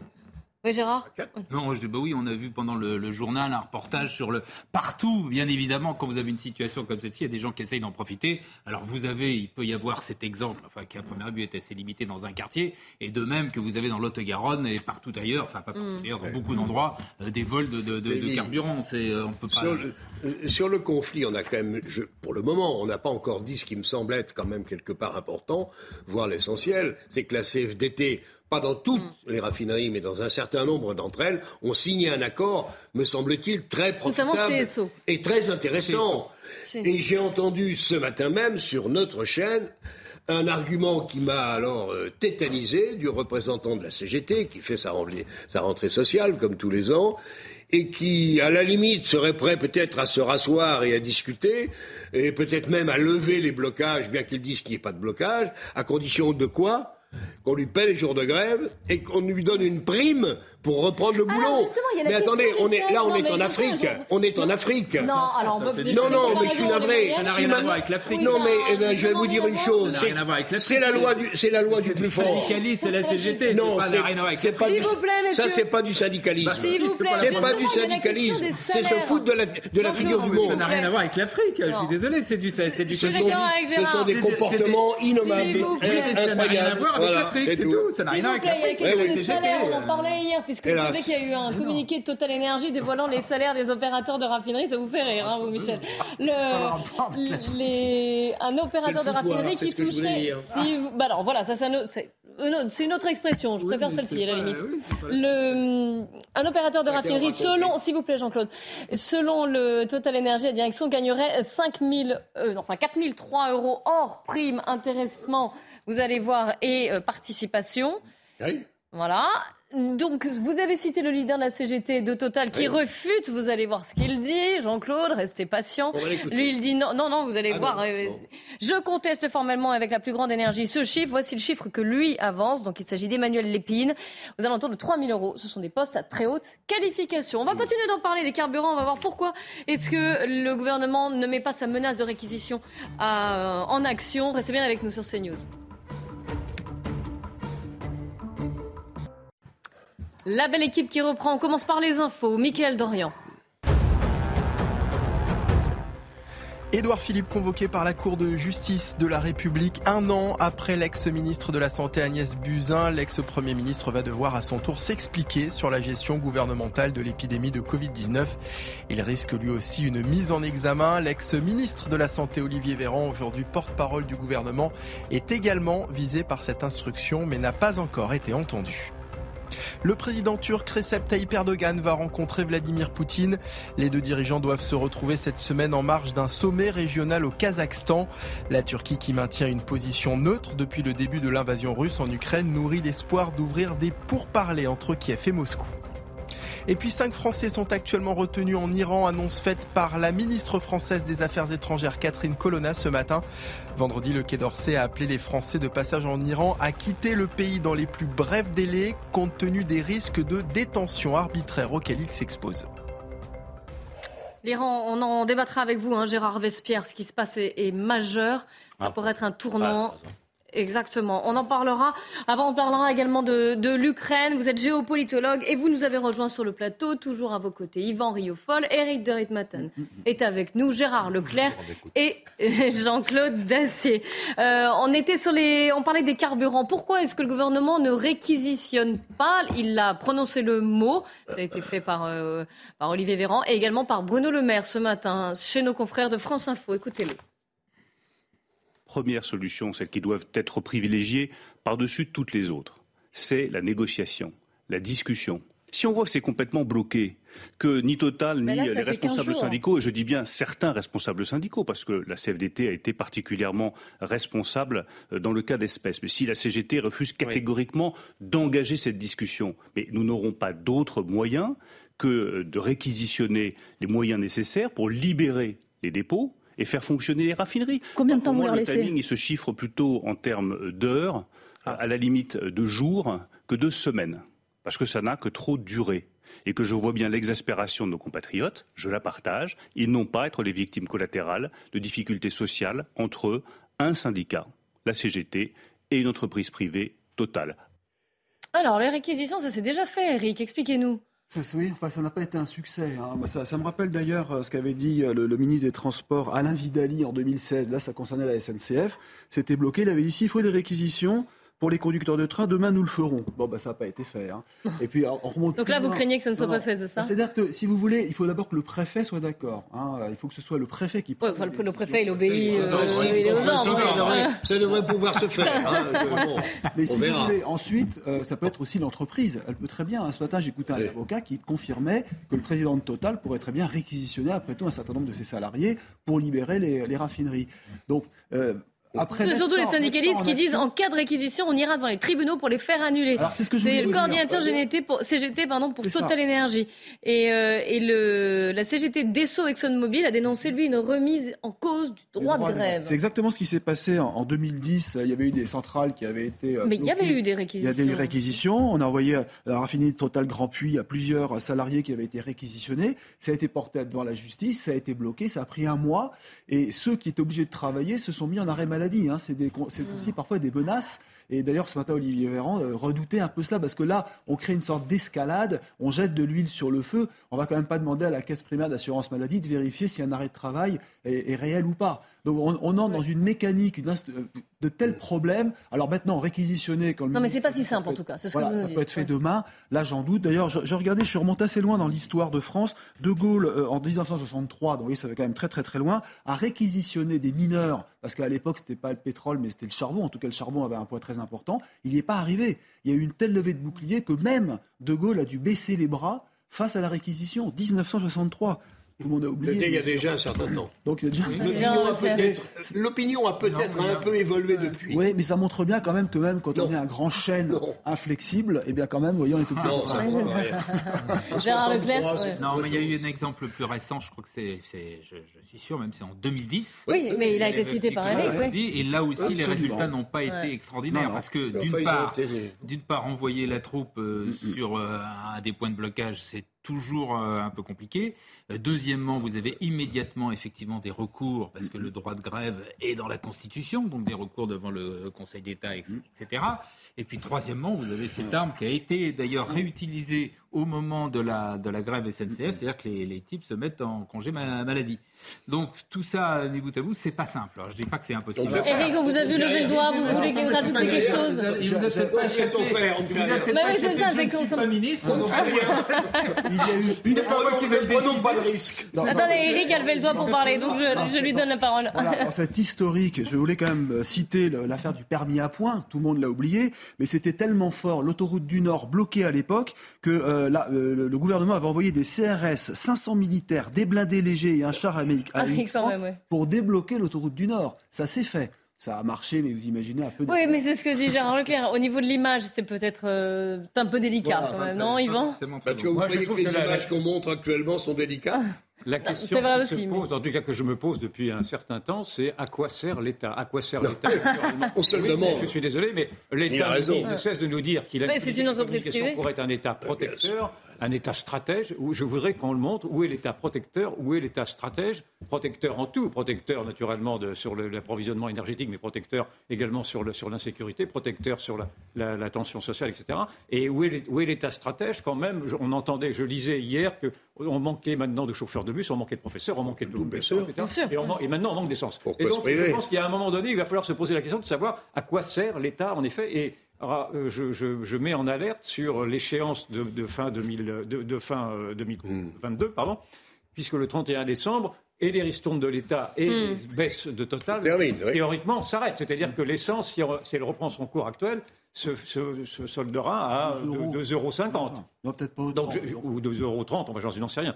Oui, Gérard Non, je dis, bah oui, on a vu pendant le, le, journal un reportage sur le. Partout, bien évidemment, quand vous avez une situation comme celle-ci, il y a des gens qui essayent d'en profiter. Alors, vous avez, il peut y avoir cet exemple, enfin, qui à première vue est assez limité dans un quartier, et de même que vous avez dans l'Haute-Garonne et partout ailleurs, enfin, pas partout ailleurs, dans beaucoup d'endroits, euh, des vols de, de, de, de carburant. C'est, euh, on peut pas. Sur le, euh, sur le, conflit, on a quand même, je, pour le moment, on n'a pas encore dit ce qui me semble être quand même quelque part important, voire l'essentiel, c'est que la CFDT pas dans toutes mm. les raffineries, mais dans un certain nombre d'entre elles, ont signé un accord, me semble-t-il, très profitable et très intéressant. Et j'ai entendu ce matin même sur notre chaîne un argument qui m'a alors euh, tétanisé du représentant de la CGT, qui fait sa rentrée, sa rentrée sociale comme tous les ans, et qui, à la limite, serait prêt peut-être à se rasseoir et à discuter, et peut-être même à lever les blocages, bien qu'ils disent qu'il n'y ait pas de blocage, à condition de quoi qu'on lui paie les jours de grève et qu'on lui donne une prime pour reprendre le boulot. mais attendez, on est, là, on est en Afrique. On est en Afrique. Non, alors, non, non, mais je suis navré. Ça n'a rien à voir avec l'Afrique. Non, mais eh ben, je vais vous dire une chose. C'est la loi du, c'est la loi du plus fort. c'est la CGT. Non, c'est pas du, ça c'est pas du syndicalisme. C'est pas du syndicalisme. C'est se foutre de la, de la figure du monde. Ça n'a rien à voir avec l'Afrique. Je suis désolé, c'est du, c'est du. Ce sont des comportements innommables. Ça n'a rien à voir avec l'Afrique, c'est tout. Ça n'a rien à voir avec l'Afrique. On en parlait hier, puisque vous savez qu'il y a eu un communiqué de Total Énergie dévoilant les salaires des opérateurs de raffinerie? Ça vous fait rire, hein, vous, Michel le, [laughs] les, Un opérateur de raffinerie qui toucherait. Si vous, bah alors voilà, ça c'est c'est une autre expression, je préfère celle-ci à la limite. Le, un opérateur de raffinerie, selon, s'il vous plaît Jean-Claude, selon le Total Énergie, la direction gagnerait 5 000, euh, enfin 4 003 euros hors prime, intéressement, vous allez voir, et euh, participation. Oui. Voilà. Donc, vous avez cité le leader de la CGT de Total qui refute. Vous allez voir ce qu'il dit. Jean-Claude, restez patient. Lui, il dit non, non, non, vous allez Ah voir. non, euh. Je conteste formellement avec la plus grande énergie ce chiffre. Voici le chiffre que lui avance. Donc, il s'agit d'Emmanuel Lépine. Aux alentours de 3 000 euros. Ce sont des postes à très haute qualification. On va continuer d'en parler des carburants. On va voir pourquoi est-ce que le gouvernement ne met pas sa menace de réquisition à- en action. Restez bien avec nous sur CNews. La belle équipe qui reprend. On commence par les infos. Mickaël Dorian. Édouard Philippe convoqué par la Cour de justice de la République un an après l'ex-ministre de la Santé Agnès Buzyn. L'ex-premier ministre va devoir à son tour s'expliquer sur la gestion gouvernementale de l'épidémie de Covid-19. Il risque lui aussi une mise en examen. L'ex-ministre de la Santé Olivier Véran, aujourd'hui porte-parole du gouvernement, est également visé par cette instruction mais n'a pas encore été entendu. Le président turc Recep Tayyip Erdogan va rencontrer Vladimir Poutine. Les deux dirigeants doivent se retrouver cette semaine en marge d'un sommet régional au Kazakhstan. La Turquie, qui maintient une position neutre depuis le début de l'invasion russe en Ukraine, nourrit l'espoir d'ouvrir des pourparlers entre Kiev et Moscou. Et puis cinq Français sont actuellement retenus en Iran, annonce faite par la ministre française des Affaires étrangères Catherine Colonna ce matin. Vendredi, le Quai d'Orsay a appelé les Français de passage en Iran à quitter le pays dans les plus brefs délais, compte tenu des risques de détention arbitraire auxquels ils s'exposent. L'Iran, on en débattra avec vous, hein, Gérard Vespierre. Ce qui se passe est, est majeur. Ça Ah. pourrait être un tournant. Ah, Exactement. On en parlera. Avant, on parlera également de, de l'Ukraine. Vous êtes géopolitologue et vous nous avez rejoint sur le plateau, toujours à vos côtés. Yvan Riofol, Eric de Ritmaten est avec nous, Gérard Leclerc et euh, Jean-Claude Dacier. Euh, on était sur les, on parlait des carburants. Pourquoi est-ce que le gouvernement ne réquisitionne pas Il a prononcé le mot. Ça a été fait par, euh, par Olivier Véran et également par Bruno Le Maire ce matin chez nos confrères de France Info. Écoutez-le. Première solution, celle qui doivent être privilégiées par-dessus toutes les autres, c'est la négociation, la discussion. Si on voit que c'est complètement bloqué, que ni Total, ni là, les fait 15 responsables syndicaux, et je dis bien certains responsables syndicaux, parce que la CFDT a été particulièrement responsable euh, dans le cas d'espèces. Mais si la CGT refuse catégoriquement d'engager cette discussion, mais nous n'aurons pas d'autre moyen que euh, de réquisitionner les moyens nécessaires pour libérer les dépôts et faire fonctionner les raffineries. Combien de temps vous leur le laissez timing, il se chiffre plutôt en termes d'heures, à la limite de jours, que de semaines. Parce que ça n'a que trop duré. Et que je vois bien l'exaspération de nos compatriotes, je la partage. Ils n'ont pas à être les victimes collatérales de difficultés sociales entre eux, un syndicat, la CGT, et une entreprise privée totale. Alors, les réquisitions, ça s'est déjà fait, Eric. Expliquez-nous. Ça, oui, enfin, ça n'a pas été un succès. hein. Bah, Ça, me rappelle d'ailleurs euh, ce qu'avait dit euh, le, le ministre des Transports Alain Vidali en 2016. Là, ça concernait la SNCF. C'était bloqué. Il avait dit s'il faut des réquisitions pour les conducteurs de train, demain nous le ferons. Bon, bah, ça n'a pas été fait. hein. [laughs] Et puis, on remonte Donc là, vous craignez que ça ne soit Non, pas fait, c'est ça Bah, C'est-à-dire que si vous voulez, il faut d'abord que le préfet soit d'accord. hein. Il faut que ce soit le préfet qui. Ouais, enfin, le, le préfet, il obéit, euh, il est aux ça, ordres. ça devrait- hein. Ça devrait pouvoir se faire. hein. [laughs] Bon, Mais on si vous voulez, ensuite, euh, ça peut être aussi l'entreprise. Elle peut très bien. hein. Ce matin, j'écoutais un avocat qui confirmait que le président de Total pourrait très bien réquisitionner après tout un certain nombre de ses salariés pour libérer les, les raffineries. Donc, euh, après. Surtout les syndicalistes qui disent en cas de réquisition, on ira devant les tribunaux pour les faire annuler. Alors, c'est ce que je voulais le coordinateur GNT pour, CGT pardon, pour. Total Énergie. Et, euh, et le, la CGT d'Esso ExxonMobil a dénoncé, lui, une remise en cause du droit de grève. C'est exactement ce qui s'est passé en, en 2010. Il y avait eu des centrales qui avaient été. euh, Mais il y avait eu des Il y réquisitions. a eu des réquisitions. On a envoyé à la raffinerie Total Grand Puy à plusieurs salariés qui avaient été réquisitionnés. Ça a été porté devant la justice, ça a été bloqué, ça a pris un mois. Et ceux qui étaient obligés de travailler se sont mis en arrêt maladie. Hein. C'est aussi parfois des menaces. Et d'ailleurs, ce matin, Olivier Véran euh, redoutait un peu cela, parce que là, on crée une sorte d'escalade, on jette de l'huile sur le feu. On va quand même pas demander à la caisse primaire d'assurance maladie de vérifier si un arrêt de travail est, est réel ou pas. Donc on, on entre dans une mécanique une euh, de tels problèmes. Alors maintenant, réquisitionner quand le Non, mais c'est pas si simple en tout cas. C'est ce voilà, que vous ça nous peut dites. être fait demain. Là, j'en doute. D'ailleurs, je, je regardais, je suis remonté assez loin dans l'histoire de France. De Gaulle, euh, en 1963, donc oui, ça fait quand même très très très loin, a réquisitionné des mineurs, parce qu'à l'époque, c'était pas le pétrole, mais c'était le charbon. En tout cas, le charbon avait un poids très important. Il n'y est pas arrivé. Il y a eu une telle levée de bouclier que même De Gaulle a dû baisser les bras face à la réquisition. 1963. Tout le monde a oublié. Il y a déjà un certain temps. Donc il y a déjà- L'opinion a peut-être, l'opinion a peut-être un peu évolué depuis. Oui, mais ça montre bien quand même que même quand on est un grand chêne inflexible, eh bien quand même, voyons, on est obligé Non, ça. Gérard 63, Leclerc. Non, mais il y a eu un exemple plus récent, je crois que c'est, je, je suis sûr, même c'est en 2010. Oui, mais il a été cité par Eric. Et là aussi, les résultats n'ont pas été extraordinaires parce que d'une part, d'une part, envoyer la troupe euh, sur euh, un des points de blocage, c'est toujours euh, un peu compliqué. Euh, deuxièmement, vous avez immédiatement effectivement des recours parce que le droit de grève est dans la Constitution, donc des recours devant le Conseil d'État, etc. Et puis troisièmement, vous avez cette arme qui a été d'ailleurs réutilisée au moment de la, de la grève SNCF, c'est-à-dire que les, les types se mettent en congé ma- maladie. Donc tout ça, mis bout à bout, c'est pas simple. Alors, je dis pas que c'est impossible. Eric, on vous a vu lever le doigt, vous voulez que rajouter quelque chose Il vous a peut-être pas On fait son échappé. faire, ne Mais pas oui, c'est ça, je c'est ne qu'on suis s'en- pas ministre. Il y a eu C'est pas moi qui vais le prenons pas le risque. Attendez, Eric a levé le doigt pour parler, donc je, je lui donne la parole. Cet historique, je voulais quand même euh, citer l'affaire du permis à point. Tout le monde l'a oublié, mais c'était tellement fort, l'autoroute du Nord bloquée à l'époque, que euh, euh, le- gouvernement avait envoyé des CRS, 500 militaires, des blindés légers et un char américain Ah oui, quand même, ouais. pour débloquer l'autoroute du Nord. Ça s'est fait. Ça a marché, mais vous imaginez un peu. de- Oui, mais c'est ce que dit Gérard Leclerc. Au niveau de l'image, c'est peut-être euh, c'est un peu délicat Voilà, quand même, non, Yvan Parce que vous Moi, je voyez que trouve les que la- images qu'on montre actuellement sont délicates. La Non, question c'est vrai qui aussi, se mais- pose, en tout cas que je me pose depuis un certain temps, c'est à quoi sert l'État? À quoi sert l'État [laughs] On se le Oui, demande. Je suis désolé, mais l'État ne cesse de nous dire qu'il a Mais une c'est une entreprise privée. pour être un État protecteur, un État stratège. Où je voudrais qu'on le montre. Où est l'État protecteur Où est l'État stratège Protecteur en tout, protecteur naturellement de- sur l'approvisionnement énergétique, mais protecteur également sur l'insécurité, protecteur sur la, la- la tension sociale, etc. Et où est l'État stratège quand même? On entendait, je lisais hier que on manquait maintenant de chauffeurs de bus, on manquait de professeurs, on manquait de professeurs, etc. Et, on man- et maintenant on manque d'essence. Pourquoi Et se donc priver je pense qu'il y a un moment donné, il va falloir se poser la question de savoir à quoi sert l'État en effet. Et alors, euh, je, je- je mets en alerte sur l'échéance de, de fin, 2000, de, de fin euh, 2022, pardon, puisque le 31 décembre, et les ristournes de l'État et Hmm. les baisses de Total, Termine, oui. théoriquement, s'arrêtent. C'est-à-dire que l'essence, si, elle- si elle reprend son cours actuel, se, se- se soldera à 2 euros. 2,50 euros. Non, peut-être pas Donc, autant. je- ou 2,30 euros, enfin, j'en n'en sais rien.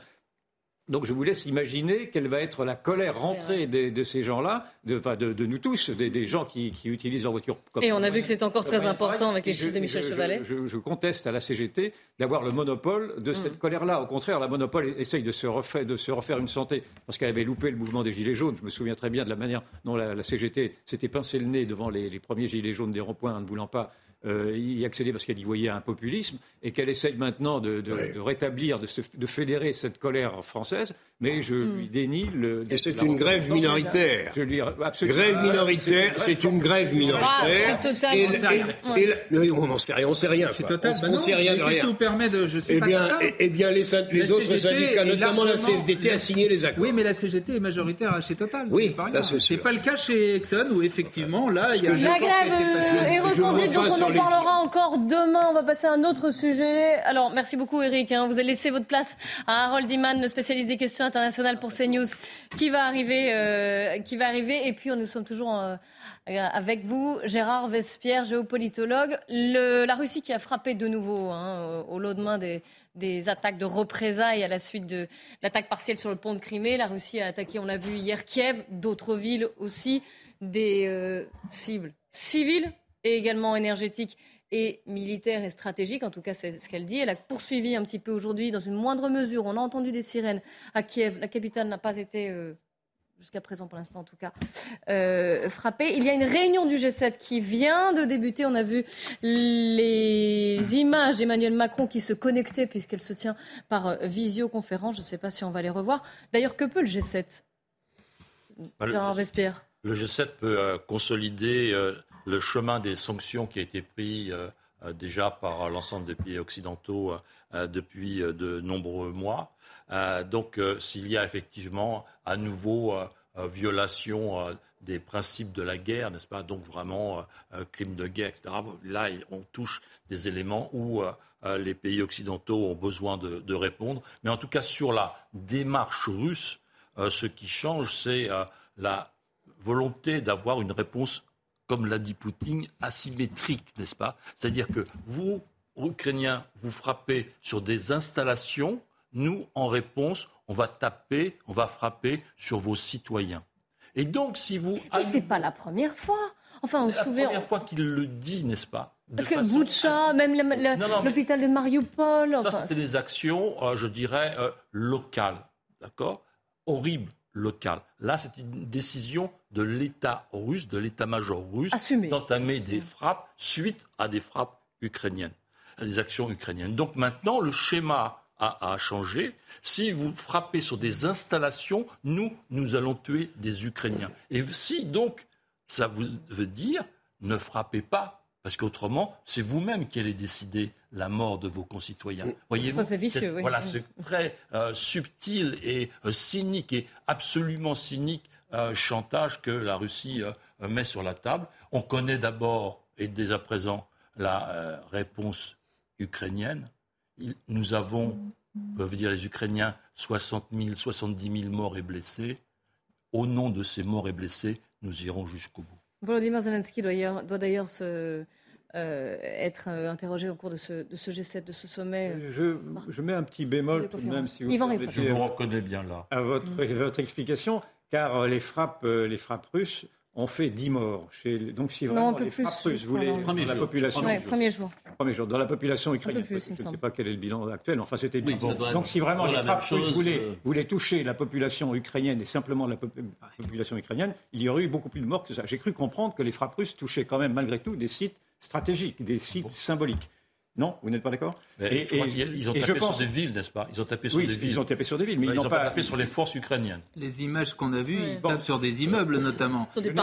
Donc je vous laisse imaginer quelle va être la colère rentrée de, ces gens-là, de, enfin, de, de nous tous, des, des gens qui, qui utilisent leur voiture. Comme Et on a vu que c'est encore très important avec les chiffres de Michel je- Chevalet. Je, je conteste à la CGT d'avoir le monopole de cette colère-là. Au contraire, la monopole essaye de se, refaire, de se refaire une santé parce qu'elle avait loupé le mouvement des Gilets jaunes. Je me souviens très bien de la manière dont la, la CGT s'était pincé le nez devant les, les premiers Gilets jaunes des ronds-points en ne voulant pas euh, y accéder parce qu'elle y voyait un populisme et qu'elle essaye maintenant de, de- de rétablir, de, se- de fédérer cette colère française. Mais je lui dénie le. Et c'est une grève minoritaire. Je lui absolument. Grève minoritaire, c'est une grève minoritaire. Ah, c'est total. Et, sait et- on n'en sait rien, on sait rien. C'est total. On, Bah on non, sait rien de Qu'est-ce rien. qui vous permet de. Je suis Eh pas bien, certain. eh, eh bien, les, syn- les La autres CGT syndicats, notamment la CFDT, a signé les accords. Oui, mais la CGT est majoritaire chez Total. Oui, pas ça, c'est sûr. pas le cas chez Exxon où effectivement là il y a. La grève euh, est reconduite, donc pas on en parlera encore demain. On va passer à un autre sujet. Alors, merci beaucoup Eric. hein. Vous avez laissé votre place à Harold Iman, le spécialiste des questions internationales pour CNews, qui va arriver, euh, qui va arriver. Et puis, nous sommes toujours euh, avec vous, Gérard Vespierre, géopolitologue. La Russie qui a frappé de nouveau hein, au lendemain des, des attaques de représailles à la suite de l'attaque partielle sur le pont de Crimée. La Russie a attaqué, on l'a vu hier, Kiev, d'autres villes aussi, des euh, cibles civiles et également énergétiques et militaires et stratégiques. En tout cas, c'est ce qu'elle dit. Elle a poursuivi un petit peu aujourd'hui, dans une moindre mesure. On a entendu des sirènes à Kiev. La capitale n'a pas été, euh, jusqu'à présent pour l'instant en tout cas, euh, frappée. Il y a une réunion du G7 qui vient de débuter. On a vu les images d'Emmanuel Macron qui se connectait, puisqu'elle se tient par euh, visioconférence. Je ne sais pas si on va les revoir. D'ailleurs, que peut le G7 Bah, le- Gérard Vespierre Le G7 peut euh, consolider le chemin des sanctions qui a été pris euh, euh, déjà par l'ensemble des pays occidentaux euh, depuis de nombreux mois. Donc, s'il y a effectivement à nouveau violation des principes de la guerre, n'est-ce pas Donc vraiment crime de guerre, etc. Là, on touche des éléments où les pays occidentaux ont besoin de, de répondre. Mais en tout cas, sur la démarche russe, ce qui change, c'est la volonté d'avoir une réponse, comme l'a dit Poutine, asymétrique, n'est-ce pas? C'est-à-dire que vous, Ukrainiens, vous frappez sur des installations, nous, en réponse, on va taper, on va frapper sur vos citoyens. Et donc, si vous... Mais c'est pas la première fois. Enfin, on se C'est la souvient. première fois qu'il le dit, n'est-ce pas? Parce que Boucha, même l'hôpital de Mariupol. Ça, c'était des actions, euh, je dirais, euh, locales. D'accord? Horribles, locales. Là, c'est une décision de l'État russe, de l'état-major russe, Assumé. d'entamer des frappes suite à des frappes ukrainiennes, à des actions ukrainiennes. Donc maintenant, le schéma a, a changé. Si vous frappez sur des installations, nous, nous allons tuer des Ukrainiens. Et si donc, ça vous veut dire, ne frappez pas parce qu'autrement, c'est vous-même qui allez décider la mort de vos concitoyens. Voyez-vous Enfin, c'est vicieux, c'est- oui. Voilà, ce très euh, subtil et euh, cynique et absolument cynique euh, chantage que la Russie euh, met sur la table. On connaît d'abord et dès à présent la euh, réponse ukrainienne. Il- nous avons, peuvent dire les Ukrainiens, 60 000, 70 000 morts et blessés. Au nom de ces morts et blessés, nous irons jusqu'au bout. Volodymyr Zelensky doit, d'ailleurs- doit d'ailleurs se, euh, être euh, interrogé au cours de ce, de ce G7, de ce sommet. Je, je mets un petit bémol tout de même, si vous Je vous reconnais bien là. à votre, votre explication, car euh, les frappes, euh, les frappes russes ont fait 10 morts. Chez, donc si Non, vraiment un peu les plus, frappes russes voulaient, dans Premier la jour. population, Ouais, premier jour. Premier jour. Dans la population ukrainienne, plus, il me je ne sais semble. pas quel est le bilan actuel, enfin c'était Oui, doit Donc si vraiment les frappes russes chose, voulaient, euh. voulaient toucher la population ukrainienne et simplement la pop- population ukrainienne, il y aurait eu beaucoup plus de morts que ça. J'ai cru comprendre que les frappes russes touchaient quand même malgré tout des sites stratégiques, des sites symboliques. Non, vous n'êtes pas d'accord je ils ont et tapé je pense- sur des villes, n'est-ce pas? Ils ont tapé sur Oui, des villes. ils ont tapé sur des villes, mais Ouais, ils n'ont pas pas tapé sur les forces ukrainiennes. Les images qu'on a vues, Ouais. ils tapent sur des immeubles notamment. Sur des des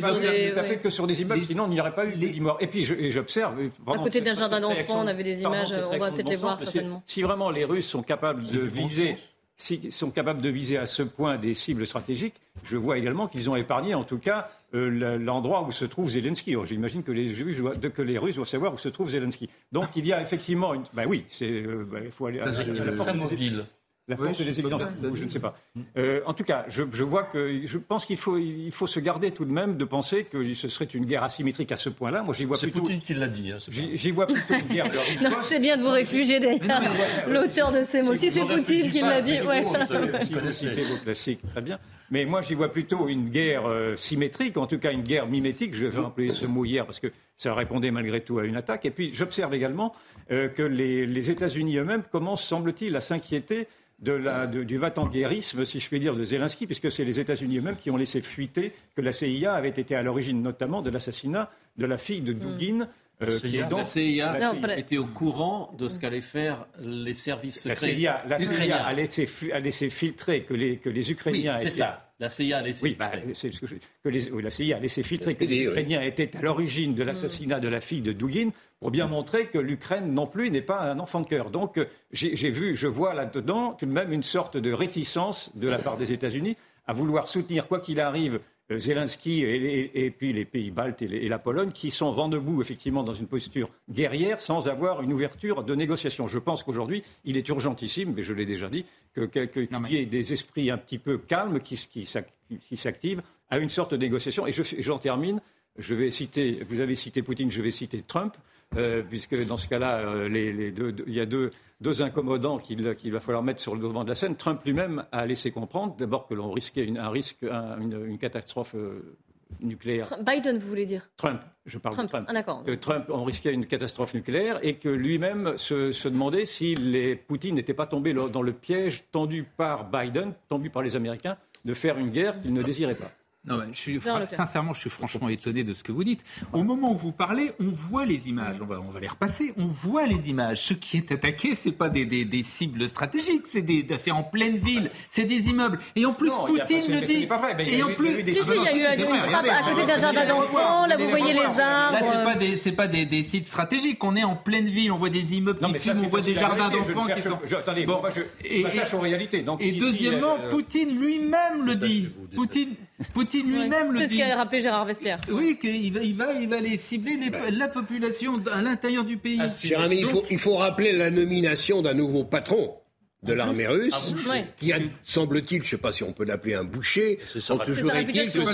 sur immeubles, des- ouais. que sur des immeubles, Les- sinon il n'y aurait pas eu de 10 morts. Et puis j'observe. euh, À côté d'un jardin d'enfants, on avait des images, on va peut-être bon les voir, certainement. Si vraiment les Russes sont capables de bon viser. S'ils sont capables de viser à ce point des cibles stratégiques, je vois également qu'ils ont épargné en tout cas euh, le- l'endroit où se trouve Zelensky. J'imagine que les, Juifs que les Russes doivent savoir où se trouve Zelensky. Donc il y a effectivement une. Ben oui, euh, ben, il faut aller. à Très la force mobile. La force je des évidences, ou je ne sais pas. Euh, en tout cas, je, je vois que je pense qu'il faut, il faut se garder tout de même de penser que ce serait une guerre asymétrique à ce point-là. Moi, j'y vois C'est plutôt. Poutine qui l'a dit. hein, c'est J'y vois plutôt une guerre [laughs] Non, c'est bien de vous réfugier derrière [laughs] l'auteur de ces mots. Si c'est Poutine qui l'a dit, [laughs] c'est ouais. vous, c'est- si vous citez vos classiques, très bien. Mais moi, j'y vois plutôt une guerre euh, symétrique, en tout cas une guerre mimétique. Je vais employer ce mot hier parce que ça répondait malgré tout à une attaque. Et puis, j'observe également euh, que les, les États-Unis eux-mêmes commencent, semble-t-il, à s'inquiéter de la, de- du va-t-en-guérisme, si je puis dire, de Zelensky, puisque c'est les États-Unis eux-mêmes qui ont laissé fuiter que la CIA avait été à l'origine notamment de l'assassinat de la fille de Dugin. euh, qui est donc La CIA Non, la- était au courant de ce qu'allaient faire les services la secrets CIA, la CIA ukrainiens. a, laissé, fu- a laissé filtrer que les, que les Oui, Ukrainiens c'est étaient- ça. La CIA a laissé. Oui, bah, c'est ce que je- que les, oui, la CIA a laissé filtrer que les oui. Ukrainiens étaient à l'origine de l'assassinat de la fille de Dugin pour bien montrer que l'Ukraine non plus n'est pas un enfant de cœur. Donc euh, j'ai vu, je vois là-dedans tout de même une sorte de réticence de la part des États-Unis à vouloir soutenir, quoi qu'il arrive, euh, Zelensky et, et- et puis les pays baltes et, les- et la Pologne, qui sont vent debout effectivement dans une posture guerrière sans avoir une ouverture de négociation. Je pense qu'aujourd'hui, il est urgentissime, mais je l'ai déjà dit, que que- qu'il y ait des esprits un petit peu calmes qui, qui s'ac- qui s'activent à une sorte de négociation. Et je- j'en termine. Je vais citer, vous avez cité Poutine, je vais citer Trump, euh, puisque dans ce cas-là, euh, les- les deux- deux- il y a deux, deux incommodants qu'il va falloir mettre sur le devant de la scène. Trump lui-même a laissé comprendre, d'abord que l'on risquait une, un risque, un- une, une catastrophe euh, nucléaire. Biden, vous voulez dire? Trump, je parle Trump. de Trump. Ah, d'accord. Que Trump, on risquait une catastrophe nucléaire et que lui-même se, se demandait si les Poutine n'était pas tombé dans le piège tendu par Biden, tendu par les Américains, de faire une guerre qu'il ne désirait pas. Non, mais je suis, sincèrement, je suis franchement étonné de ce que vous dites. Au moment où vous parlez, on voit les images. On va, on va les repasser. On voit les images. Ce qui est attaqué, c'est pas des, des, des cibles stratégiques. C'est des, c'est en pleine ville. C'est des immeubles. Et en plus, Non, Poutine le dit. pas vrai. Mais il y a Et eu- en il y a plus, eu des Si, si, il y a eu une frappe à côté d'un jardin d'enfants. Là, vous voyez les arbres. Là, c'est pas des, c'est pas des, des sites stratégiques. On est en pleine ville. On voit des immeubles Non, qui filment. On voit des jardins d'enfants qui sont. je- attendez, Bon. moi, je Et- m'attache aux réalités. Et deuxièmement, euh, Poutine lui-même le dit. Poutine, Poutine lui-même le C'est ce dit. qu'a rappelé Gérard Vespierre. Oui, qu'il va, il va, il va aller cibler les- la population à l'intérieur du pays. Ami, il faut, il faut rappeler la nomination d'un nouveau patron de l'armée russe, Ouais. qui a, semble-t-il, je ne sais pas si on peut l'appeler un boucher, en toujours est-il que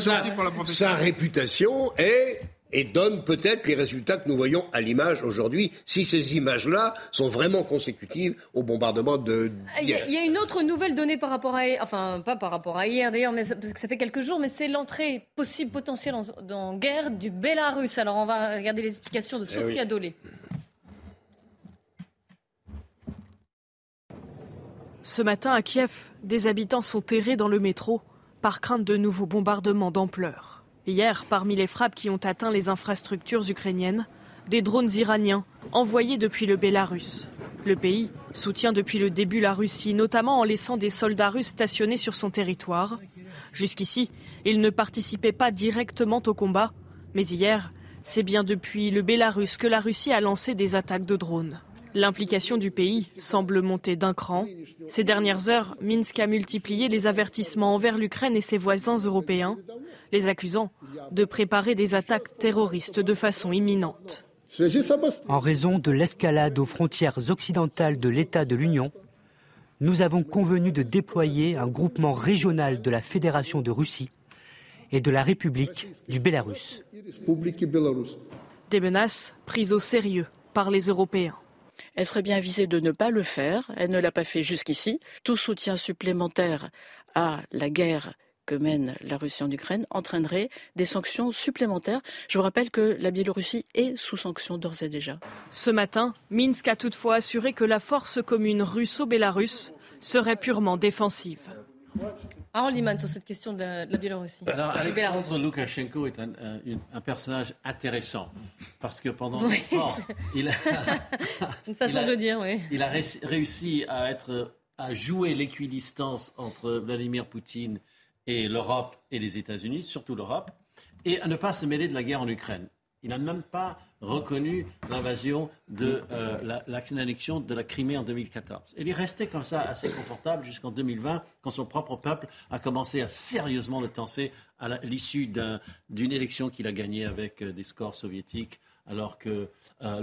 sa réputation est et donne peut-être les résultats que nous voyons à l'image aujourd'hui, si ces images-là sont vraiment consécutives au bombardement de. Il y, a, il y, a une autre nouvelle donnée par rapport à, enfin pas par rapport à hier d'ailleurs, mais ça, parce que ça fait quelques jours, mais c'est l'entrée possible potentielle en, en, guerre du Bélarus. Alors on va regarder les explications de Sophie eh oui. Adolé. Ce matin à Kiev, des habitants sont terrés dans le métro par crainte de nouveaux bombardements d'ampleur. Hier, parmi les frappes qui ont atteint les infrastructures ukrainiennes, des drones iraniens envoyés depuis le Bélarus. Le pays soutient depuis le début la Russie, notamment en laissant des soldats russes stationnés sur son territoire. Jusqu'ici, ils ne participaient pas directement au combat, mais hier, c'est bien depuis le Bélarus que la Russie a lancé des attaques de drones. L'implication du pays semble monter d'un cran. Ces dernières heures, Minsk a multiplié les avertissements envers l'Ukraine et ses voisins européens, les accusant de préparer des attaques terroristes de façon imminente. En raison de l'escalade aux frontières occidentales de l'État de l'Union, nous avons convenu de déployer un groupement régional de la Fédération de Russie et de la République du Bélarus. Des menaces prises au sérieux par les Européens. Elle serait bien avisée de ne pas le faire. Elle ne l'a pas fait jusqu'ici. Tout soutien supplémentaire à la guerre que mène la Russie en Ukraine entraînerait des sanctions supplémentaires. Je vous rappelle que la Biélorussie est sous sanctions d'ores et déjà. Ce matin, Minsk a toutefois assuré que la force commune russo-bélarusse serait purement défensive. Harold Iman sur cette question de la, de la Biélorussie. Alors, Alexandre Loukachenko est un, un, un, personnage intéressant parce que pendant oui. longtemps, il a, [laughs] Une façon il a, de le dire, oui. Il a réussi à, être, à jouer l'équidistance entre Vladimir Poutine et l'Europe et les États-Unis, surtout l'Europe, et à ne pas se mêler de la guerre en Ukraine. Il n'a même pas reconnu l'invasion de euh, l'annexion la, de la Crimée en 2014. Il est resté comme ça assez confortable jusqu'en 2020, quand son propre peuple a commencé à sérieusement le tenser à l'issue d'une un, élection qu'il a gagnée avec euh, des scores soviétiques, alors que euh,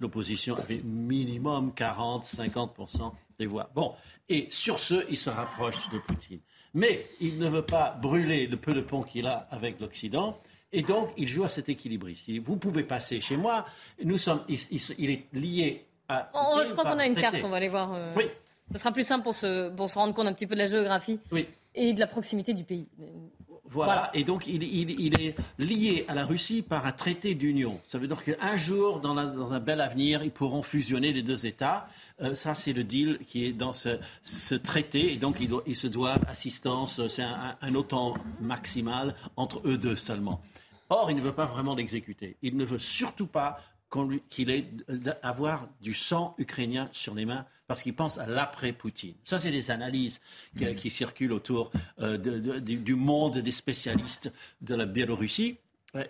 l'opposition avait minimum 40-50% des voix. Bon, et sur ce, il se rapproche de Poutine. Mais il ne veut pas brûler le peu de pont qu'il a avec l'Occident. Et donc, il joue à cet équilibriste. Vous pouvez passer chez moi. Nous sommes, il, il, il est lié à. Oh, je crois qu'on a une traité. carte. On va aller voir. Euh... Oui. Ce sera plus simple pour se, pour se rendre compte un petit peu de la géographie oui. et de la proximité du pays. Voilà. voilà. Et donc, il, il, est lié à la Russie par un traité d'union. Ça veut dire qu'un jour, dans, la, dans, un bel avenir, ils pourront fusionner les deux États. Euh, ça, c'est le deal qui est dans ce, ce traité. Et donc, ils, se doivent assistance. C'est un, un, OTAN maximal entre eux deux seulement. Or, il ne veut pas vraiment l'exécuter. Il ne veut surtout pas qu'il ait avoir du sang ukrainien sur les mains parce qu'il pense à l'après-Poutine. Ça, c'est des analyses qui, qui circulent autour euh, de, de, du monde des spécialistes de la Biélorussie.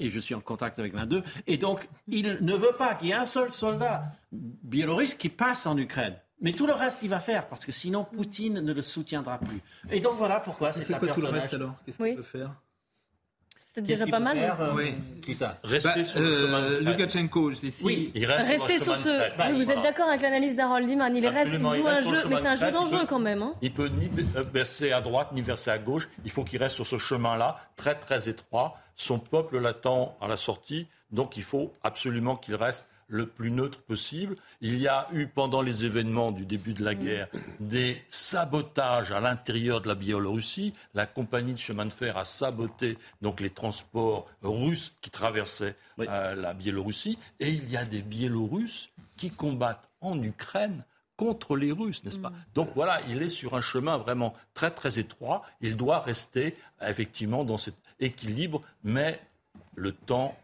Et je suis en contact avec l'un d'eux. Et donc, il ne veut pas qu'il y ait un seul soldat biélorusse qui passe en Ukraine. Mais tout le reste, il va faire, parce que sinon, Poutine ne le soutiendra plus. Et donc, voilà pourquoi c'est un quoi personnage. tout le reste, alors? Qu'est-ce qu'il oui. peut faire? Peut-être déjà pas mal. Faire, euh, oui. Qui ça Rester bah, sur le chemin de Lukashenko, c'est si. Oui, il reste Restez sur, sur ce. Bah, oui, vous voilà. êtes d'accord avec l'analyse d'Harold Diman Il reste, il joue un jeu, mais c'est un jeu dangereux quand même. Hein. Il peut ni verser à droite ni verser à gauche. Il faut qu'il reste sur ce chemin-là, très très étroit. Son peuple l'attend à la sortie, donc il faut absolument qu'il reste le plus neutre possible. Il y a eu, pendant les événements du début de la guerre, des sabotages à l'intérieur de la Biélorussie. La compagnie de chemin de fer a saboté donc les transports russes qui traversaient oui. euh, la Biélorussie. Et il y a des Biélorusses qui combattent en Ukraine contre les Russes, n'est-ce pas? Mmh. Donc voilà, il est sur un chemin vraiment très très étroit. Il doit rester effectivement dans cet équilibre, mais le temps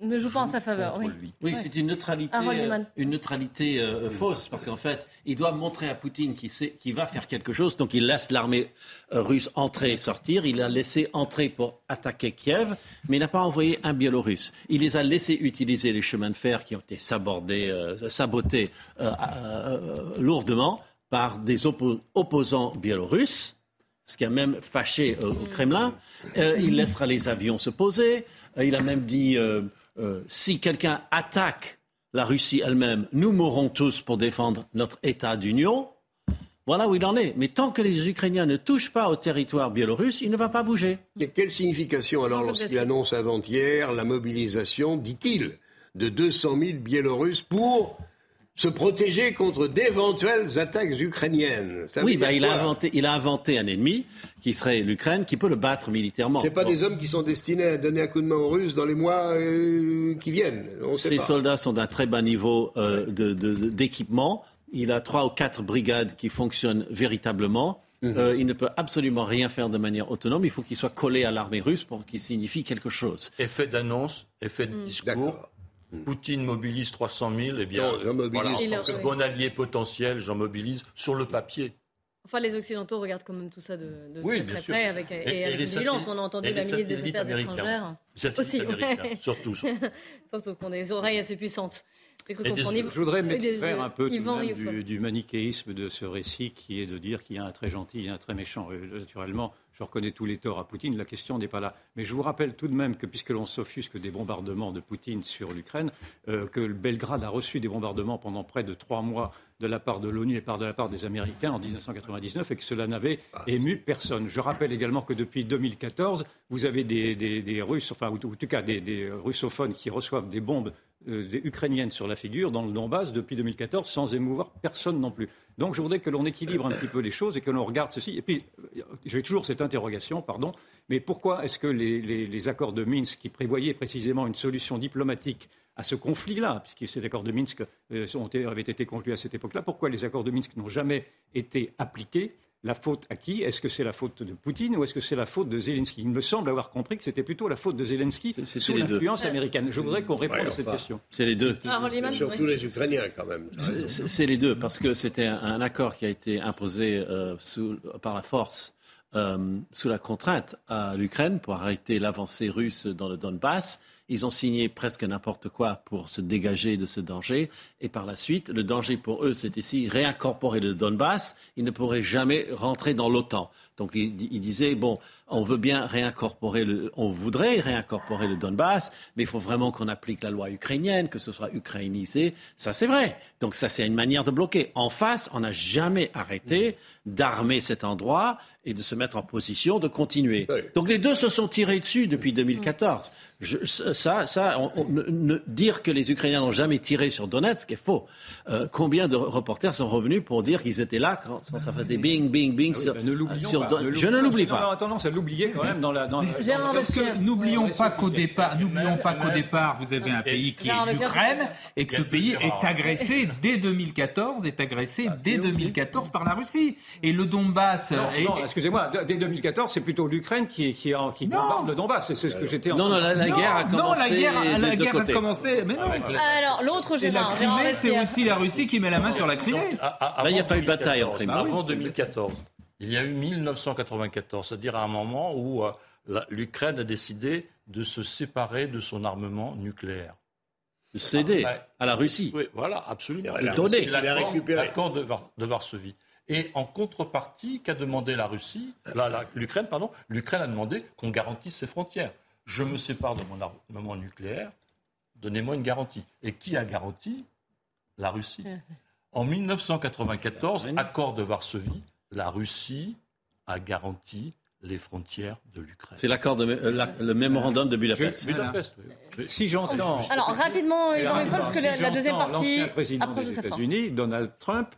ne joue pas en sa faveur. Oui, lui. oui ouais. c'est une neutralité, euh, une neutralité euh, fausse, parce qu'en fait, il doit montrer à Poutine qu'il qu va faire quelque chose, donc il laisse l'armée euh, russe entrer et sortir. Il a laissé entrer pour attaquer Kiev, mais il n'a pas envoyé un Biélorusse. Il les a laissés utiliser les chemins de fer qui ont été sabordés, euh, sabotés euh, lourdement par des oppo opposants biélorusses ce qui a même fâché euh, au Kremlin. Euh, il laissera les avions se poser. Euh, il a même dit euh, si quelqu'un attaque la Russie elle-même, nous mourrons tous pour défendre notre État d'union. Voilà où il en est. Mais tant que les Ukrainiens ne touchent pas au territoire biélorusse, il ne va pas bouger. Et quelle signification alors lorsqu'il annonce avant-hier la mobilisation, dit-il, de 200 000 Biélorusses pour se protéger contre d'éventuelles attaques ukrainiennes Ça oui, bah, il, a inventé, il a inventé un ennemi qui serait l'Ukraine, qui peut le battre militairement. C'est pas Bon. des hommes qui sont destinés à donner un coup de main aux Russes dans les mois euh, qui viennent. On sait Ces pas. soldats sont d'un très bas niveau euh, de- de- de- d'équipement. il a trois ou quatre brigades qui fonctionnent véritablement. Mhm. Euh, il ne peut absolument rien faire de manière autonome. Il faut qu'il soit collé à l'armée russe pour qu'il signifie quelque chose. Effet d'annonce, effet de discours. Poutine mobilise 300 000, eh bien, Non, mobilise voilà, en tant que bon allié potentiel, j'en mobilise sur le papier. Enfin, les Occidentaux regardent quand même tout ça de, de Oui, très, près avec, et, Et- et avec les vigilance. On a entendu la ministre des Affaires étrangères. aussi. Ouais. surtout. [laughs] Surtout qu'on a des oreilles assez puissantes. Je voudrais m'extraire un peu Yvan même du, du manichéisme de ce récit qui est de dire qu'il y a un très gentil et un très méchant. Naturellement, je reconnais tous les torts à Poutine, la question n'est pas là. Mais je vous rappelle tout de même que, puisque l'on s'offusque des bombardements de Poutine sur l'Ukraine, euh, que Belgrade a reçu des bombardements pendant près de trois mois de la part de l'ONU et par de la part des Américains en 1999 et que cela n'avait ému personne. Je rappelle également que depuis 2014, vous avez des, des- des Russes, enfin, ou en tout cas des, des russophones qui reçoivent des bombes euh, ukrainiennes sur la figure dans le Donbass depuis 2014 sans émouvoir personne non plus. Donc je voudrais que l'on équilibre un petit peu les choses et que l'on regarde ceci. Et puis, euh, j'ai toujours cette interrogation, pardon, mais pourquoi est-ce que les, accords de Minsk qui prévoyaient précisément une solution diplomatique à ce conflit-là, puisque ces accords de Minsk euh, avaient été conclus à cette époque-là, pourquoi les accords de Minsk n'ont jamais été appliqués la faute à qui Est-ce que c'est la faute de Poutine ou est-ce que c'est la faute de Zelensky? Il me semble avoir compris que c'était plutôt la faute de Zelensky sous les l'influence américaine. Je voudrais qu'on réponde Ouais, à cette enfin, question. C'est les deux. Ah, Rolliman, Surtout les Ukrainiens, quand même. C'est- les deux, parce que c'était un, un accord qui a été imposé euh, sous- par la force, euh, sous la contrainte à l'Ukraine pour arrêter l'avancée russe dans le Donbass. Ils ont signé presque n'importe quoi pour se dégager de ce danger. Et par la suite, le danger pour eux, c'était si réincorporer le Donbass, ils ne pourraient jamais rentrer dans l'OTAN. Donc ils, ils disaient, bon, on veut bien réincorporer le, on voudrait réincorporer le Donbass, mais il faut vraiment qu'on applique la loi ukrainienne, que ce soit ukrainisé. Ça, c'est vrai. Donc ça, c'est une manière de bloquer. En face, on n'a jamais arrêté d'armer cet endroit et de se mettre en position de continuer. Donc les deux se sont tirés dessus depuis 2014. Je- ça, ça, on- on- ne- ne- dire que les Ukrainiens n'ont jamais tiré sur Donetsk est faux. Euh, combien de reporters sont revenus pour dire qu'ils étaient là quand, ça faisait bing, bing, bing Ah oui, sur, ben ne sur pas, Don- ne Je ne l'oublie pas. L'oublier quand même dans la. Dans, n'oublions pas qu'au départ, n'oublions pas qu'au départ, vous avez un pays qui est l'Ukraine et que ce pays est agressé dès 2014, est agressé dès 2014 par la Russie. Et le Donbass. Non, non, excusez-moi, dès 2014, c'est plutôt l'Ukraine qui, qui, en- qui bombarde le Donbass. C'est c'est ce que j'étais en Non, non, la, guerre a commencé non, la guerre, la a commencé. Mais non. Alors, l'autre Et la Crimée, c'est aussi la Russie qui met la main sur la Crimée. Là, il n'y a pas eu de bataille en Crimée. Avant 2014, il y a eu 1994, c'est-à-dire à un moment où euh, l'Ukraine a décidé de se séparer de son armement nucléaire. De céder Ouais. à la Russie. Oui, voilà, absolument. De donner. L'accord- Il a récupéré. L'accord de, Var- de Varsovie. Et en contrepartie, qu'a demandé la Russie, l'Ukraine, pardon, l'Ukraine a demandé qu'on garantisse ses frontières. Je me sépare de mon armement nucléaire, donnez-moi une garantie. Et qui a garanti? La Russie. En 1994, accord de Varsovie, la Russie a garanti les frontières de l'Ukraine. C'est l'accord de euh, la- le mémorandum de Budapest. Budapest, oui. Si j'entends. Alors, rapidement, Yvan Rioufol, parce que la, Si la deuxième j'entends partie l'ancien président approche des. États-Unis, Donald Trump.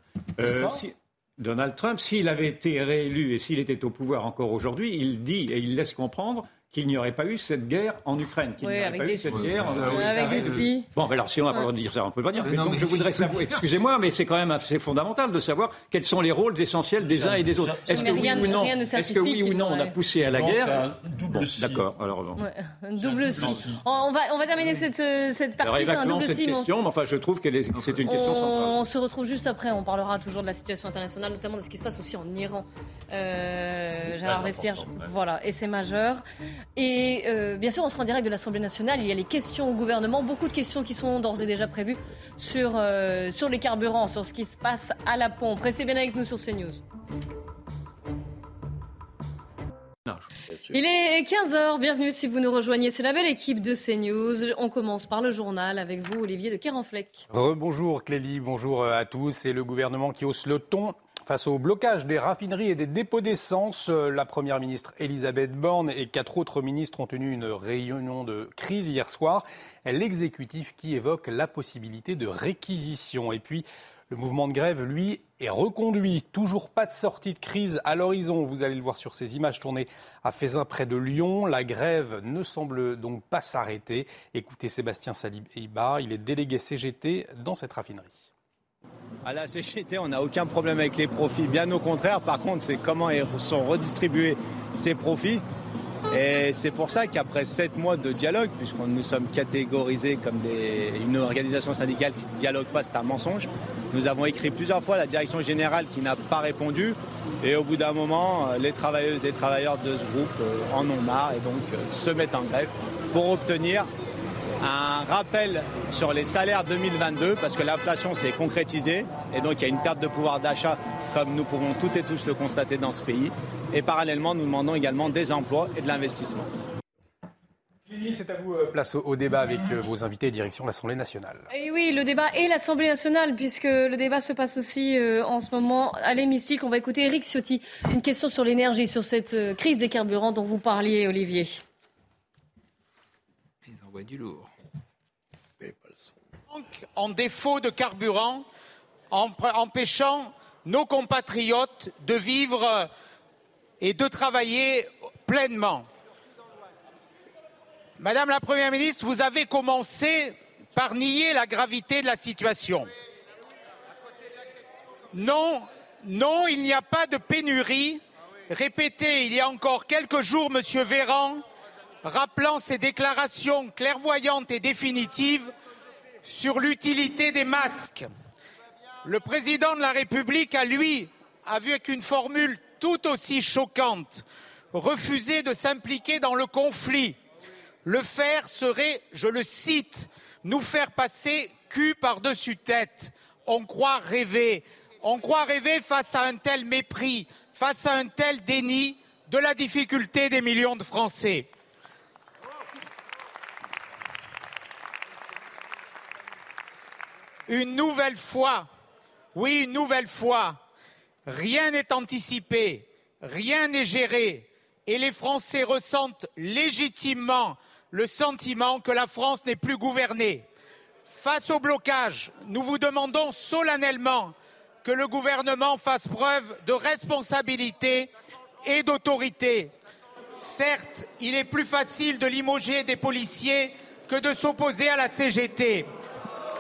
euh, si- Donald Trump, s'il avait été réélu et s'il était au pouvoir encore aujourd'hui, il dit et il laisse comprendre qu'il n'y aurait pas eu cette guerre en Ukraine. qu'il Oui, n'y aurait avec pas des eu cette si. guerre. en- Ouais, avec des si. Bon, ben alors si on n'a pas le droit de dire ça, on peut pas dire. Mais Mais non, donc, mais- je voudrais savoir, [laughs] excusez-moi, mais c'est quand même assez fondamental de savoir quels sont les rôles essentiels des uns et des autres. Est-ce que oui ou non, ne est-ce que oui ou non on a poussé à la guerre Bon, si. D'accord. Alors, bon. Ouais, un double si. On va, on va terminer cette, cette Alors, partie sur un évacuons double cette si. question, mais enfin, je trouve que c'est une question centrale. On se retrouve juste après. On parlera toujours de la situation internationale, notamment de ce qui se passe aussi en Iran. Euh, Gérard Vespierre, voilà, et c'est majeur. Et euh, bien sûr, on sera en direct de l'Assemblée nationale. Il y a les questions au gouvernement, beaucoup de questions qui sont d'ores et déjà prévues sur, euh, sur les carburants, sur ce qui se passe à la pompe. Restez bien avec nous sur CNews. Il est 15h, bienvenue si vous nous rejoignez. C'est la belle équipe de CNews. On commence par le journal avec vous, Olivier de Kerenfleck. Rebonjour Clélie, bonjour à tous. C'est le gouvernement qui hausse le ton Face au blocage des raffineries et des dépôts d'essence, euh, la Première ministre Elisabeth Borne et quatre autres ministres ont tenu une réunion de crise hier soir. L'exécutif qui évoque la possibilité de réquisition. Et puis, le mouvement de grève, lui, est reconduit. Toujours pas de sortie de crise à l'horizon. Vous allez le voir sur ces images tournées à Fézin, près de Lyon. La grève ne semble donc pas s'arrêter. Écoutez Sébastien Saliba, il est délégué CGT dans cette raffinerie. À la CGT, on n'a aucun problème avec les profits. Bien au contraire, par contre, c'est comment sont redistribués ces profits. Et c'est pour ça qu'après sept mois de dialogue, puisque nous sommes catégorisés comme une organisation syndicale qui ne dialogue pas, c'est un mensonge, nous avons écrit plusieurs fois à la direction générale qui n'a pas répondu. Et au bout d'un moment, les travailleuses et travailleurs de ce groupe euh, en ont marre et donc euh, se mettent en grève pour obtenir un rappel sur les salaires 2022 parce que l'inflation s'est concrétisée et donc il y a une perte de pouvoir d'achat comme nous pouvons toutes et tous le constater dans ce pays. Et parallèlement, nous demandons également des emplois et de l'investissement. C'est à vous, euh, place au, débat avec euh, vos invités direction l'Assemblée nationale. Et oui, le débat et l'Assemblée nationale, puisque le débat se passe aussi euh, en ce moment à l'hémicycle. On va écouter Eric Ciotti. Une question sur l'énergie, sur cette crise des carburants dont vous parliez, Olivier. Ils envoient du lourd en défaut de carburant, empêchant nos compatriotes de vivre et de travailler pleinement. Madame la Première ministre, vous avez commencé par nier la gravité de la situation. Non, non, il n'y a pas de pénurie. Répétez il y a encore quelques jours, Monsieur Véran, rappelant ses déclarations clairvoyantes et définitives sur l'utilité des masques. Le président de la République a, lui, avec une formule tout aussi choquante, refusé de s'impliquer dans le conflit. Le faire serait, je le cite, nous faire passer cul par-dessus tête. On croit rêver. On croit rêver face à un tel mépris, face à un tel déni de la difficulté des millions de Français. Une nouvelle fois, oui, une nouvelle fois, rien n'est anticipé, rien n'est géré, et les Français ressentent légitimement le sentiment que la France n'est plus gouvernée. Face au blocage, nous vous demandons solennellement que le gouvernement fasse preuve de responsabilité et d'autorité. Certes, il est plus facile de limoger des policiers que de s'opposer à la CGT.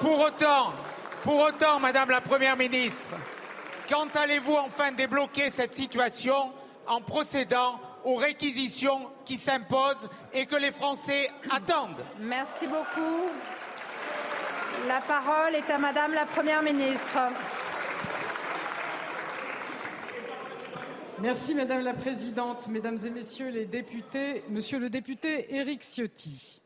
Pour autant, pour autant, Madame la Première ministre, quand allez-vous enfin débloquer cette situation en procédant aux réquisitions qui s'imposent et que les Français attendent? Merci beaucoup. La parole est à Madame la Première ministre. Merci Madame la Présidente, Mesdames et Messieurs les députés, Monsieur le député Éric Ciotti.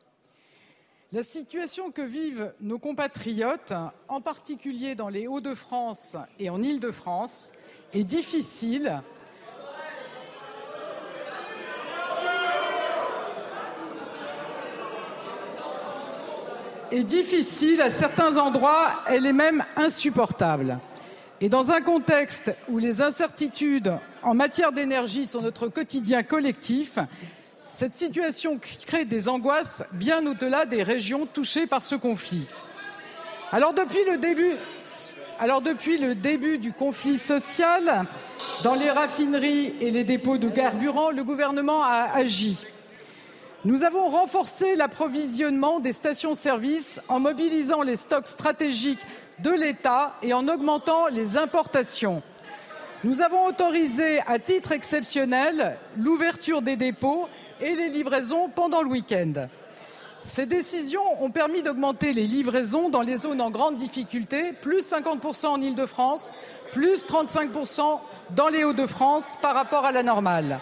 La situation que vivent nos compatriotes, en particulier dans les Hauts-de-France et en Île-de-France, est difficile. est difficile, à certains endroits, elle est même insupportable. Et dans un contexte où les incertitudes en matière d'énergie sont notre quotidien collectif, cette situation crée des angoisses bien au-delà des régions touchées par ce conflit. Alors depuis le début, du conflit social, dans les raffineries et les dépôts de carburant, le gouvernement a agi. Nous avons renforcé l'approvisionnement des stations-service en mobilisant les stocks stratégiques de l'État et en augmentant les importations. Nous avons autorisé à titre exceptionnel l'ouverture des dépôts et les livraisons pendant le week-end. Ces décisions ont permis d'augmenter les livraisons dans les zones en grande difficulté, plus 50% en Ile-de-France, plus 35% dans les Hauts-de-France par rapport à la normale.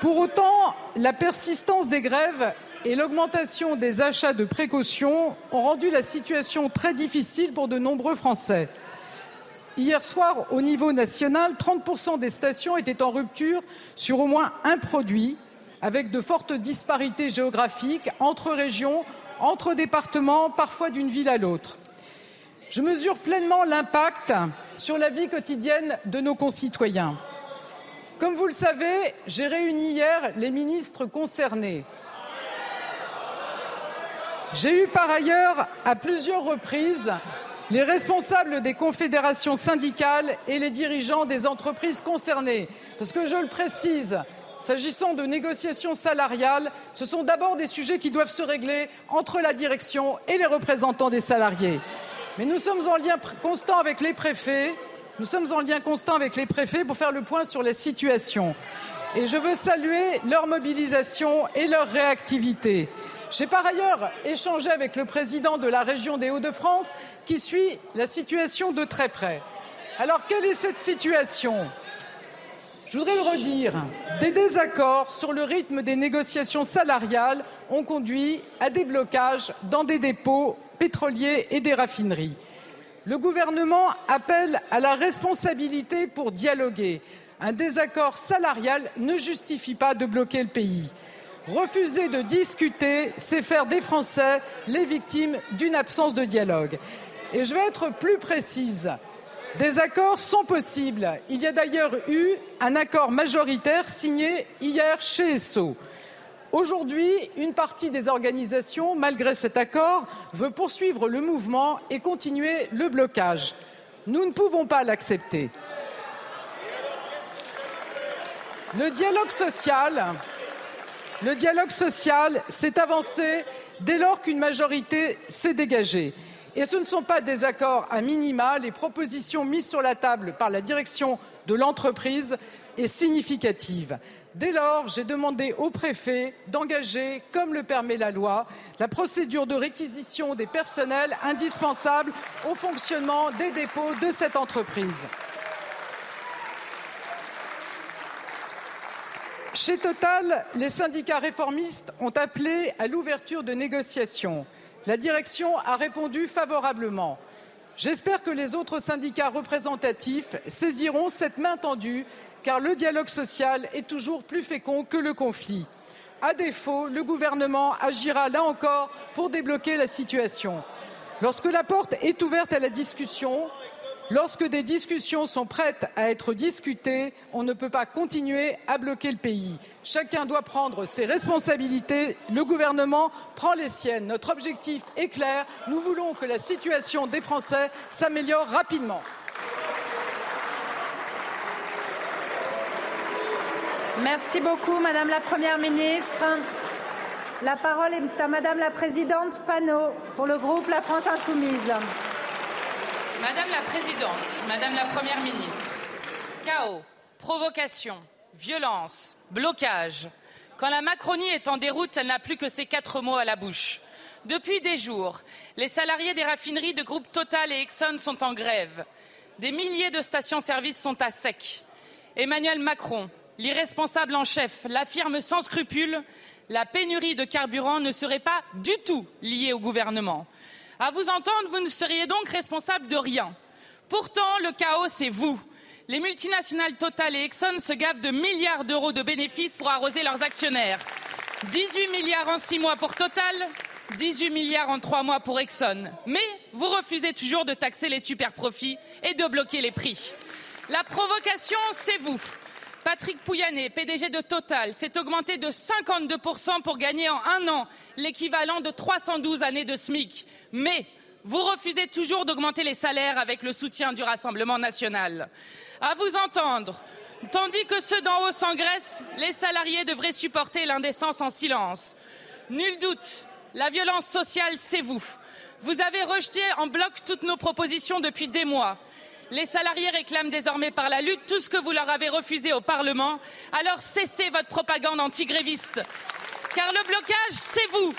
Pour autant, la persistance des grèves et l'augmentation des achats de précaution ont rendu la situation très difficile pour de nombreux Français. Hier soir, au niveau national, 30% des stations étaient en rupture sur au moins un produit avec de fortes disparités géographiques entre régions, entre départements, parfois d'une ville à l'autre. Je mesure pleinement l'impact sur la vie quotidienne de nos concitoyens. Comme vous le savez, j'ai réuni hier les ministres concernés. J'ai eu par ailleurs à plusieurs reprises les responsables des confédérations syndicales et les dirigeants des entreprises concernées. Parce que je le précise, s'agissant de négociations salariales, ce sont d'abord des sujets qui doivent se régler entre la direction et les représentants des salariés. Mais nous sommes en lien constant avec les préfets. Nous sommes en lien constant avec les préfets pour faire le point sur la situation. Et je veux saluer leur mobilisation et leur réactivité. J'ai par ailleurs échangé avec le président de la région des Hauts-de-France qui suit la situation de très près. Alors, quelle est cette situation? Je voudrais le redire. Des désaccords sur le rythme des négociations salariales ont conduit à des blocages dans des dépôts pétroliers et des raffineries. Le gouvernement appelle à la responsabilité pour dialoguer. Un désaccord salarial ne justifie pas de bloquer le pays. Refuser de discuter, c'est faire des Français les victimes d'une absence de dialogue. Et je vais être plus précise. Des accords sont possibles. Il y a d'ailleurs eu un accord majoritaire signé hier chez ESSO. Aujourd'hui, une partie des organisations, malgré cet accord, veut poursuivre le mouvement et continuer le blocage. Nous ne pouvons pas l'accepter. Le dialogue social, le dialogue social s'est avancé dès lors qu'une majorité s'est dégagée. Et ce ne sont pas des accords à minima. Les propositions mises sur la table par la direction de l'entreprise est significative. Dès lors, j'ai demandé au préfet d'engager, comme le permet la loi, la procédure de réquisition des personnels indispensables au fonctionnement des dépôts de cette entreprise. Chez Total, les syndicats réformistes ont appelé à l'ouverture de négociations. La direction a répondu favorablement. J'espère que les autres syndicats représentatifs saisiront cette main tendue, car le dialogue social est toujours plus fécond que le conflit. À défaut, le gouvernement agira là encore pour débloquer la situation. Lorsque la porte est ouverte à la discussion, Lorsque des discussions sont prêtes à être discutées, on ne peut pas continuer à bloquer le pays. Chacun doit prendre ses responsabilités. Le gouvernement prend les siennes. Notre objectif est clair. Nous voulons que la situation des Français s'améliore rapidement. Merci beaucoup, Madame la Première ministre. La parole est à Madame la Présidente Panot pour le groupe La France Insoumise. Madame la Présidente, Madame la Première ministre, chaos, provocation, violence, blocage. Quand la Macronie est en déroute, elle n'a plus que ces quatre mots à la bouche. Depuis des jours, les salariés des raffineries de groupe Total et Exxon sont en grève. Des milliers de stations-service sont à sec. Emmanuel Macron, l'irresponsable en chef, l'affirme sans scrupule la pénurie de carburant ne serait pas du tout liée au gouvernement. À vous entendre, vous ne seriez donc responsable de rien. Pourtant, le chaos, c'est vous. Les multinationales Total et Exxon se gavent de milliards d'euros de bénéfices pour arroser leurs actionnaires. 18 milliards en six mois pour Total, 18 milliards en trois mois pour Exxon. Mais vous refusez toujours de taxer les super profits et de bloquer les prix. La provocation, c'est vous. Patrick Pouyanné, PDG de Total, s'est augmenté de 52% pour gagner en un an l'équivalent de 312 années de SMIC. Mais vous refusez toujours d'augmenter les salaires avec le soutien du Rassemblement national. À vous entendre, tandis que ceux d'en haut s'engraissent, les salariés devraient supporter l'indécence en silence. Nul doute, la violence sociale, c'est vous. Vous avez rejeté en bloc toutes nos propositions depuis des mois. Les salariés réclament désormais par la lutte tout ce que vous leur avez refusé au Parlement. Alors cessez votre propagande antigréviste. Car le blocage, c'est vous.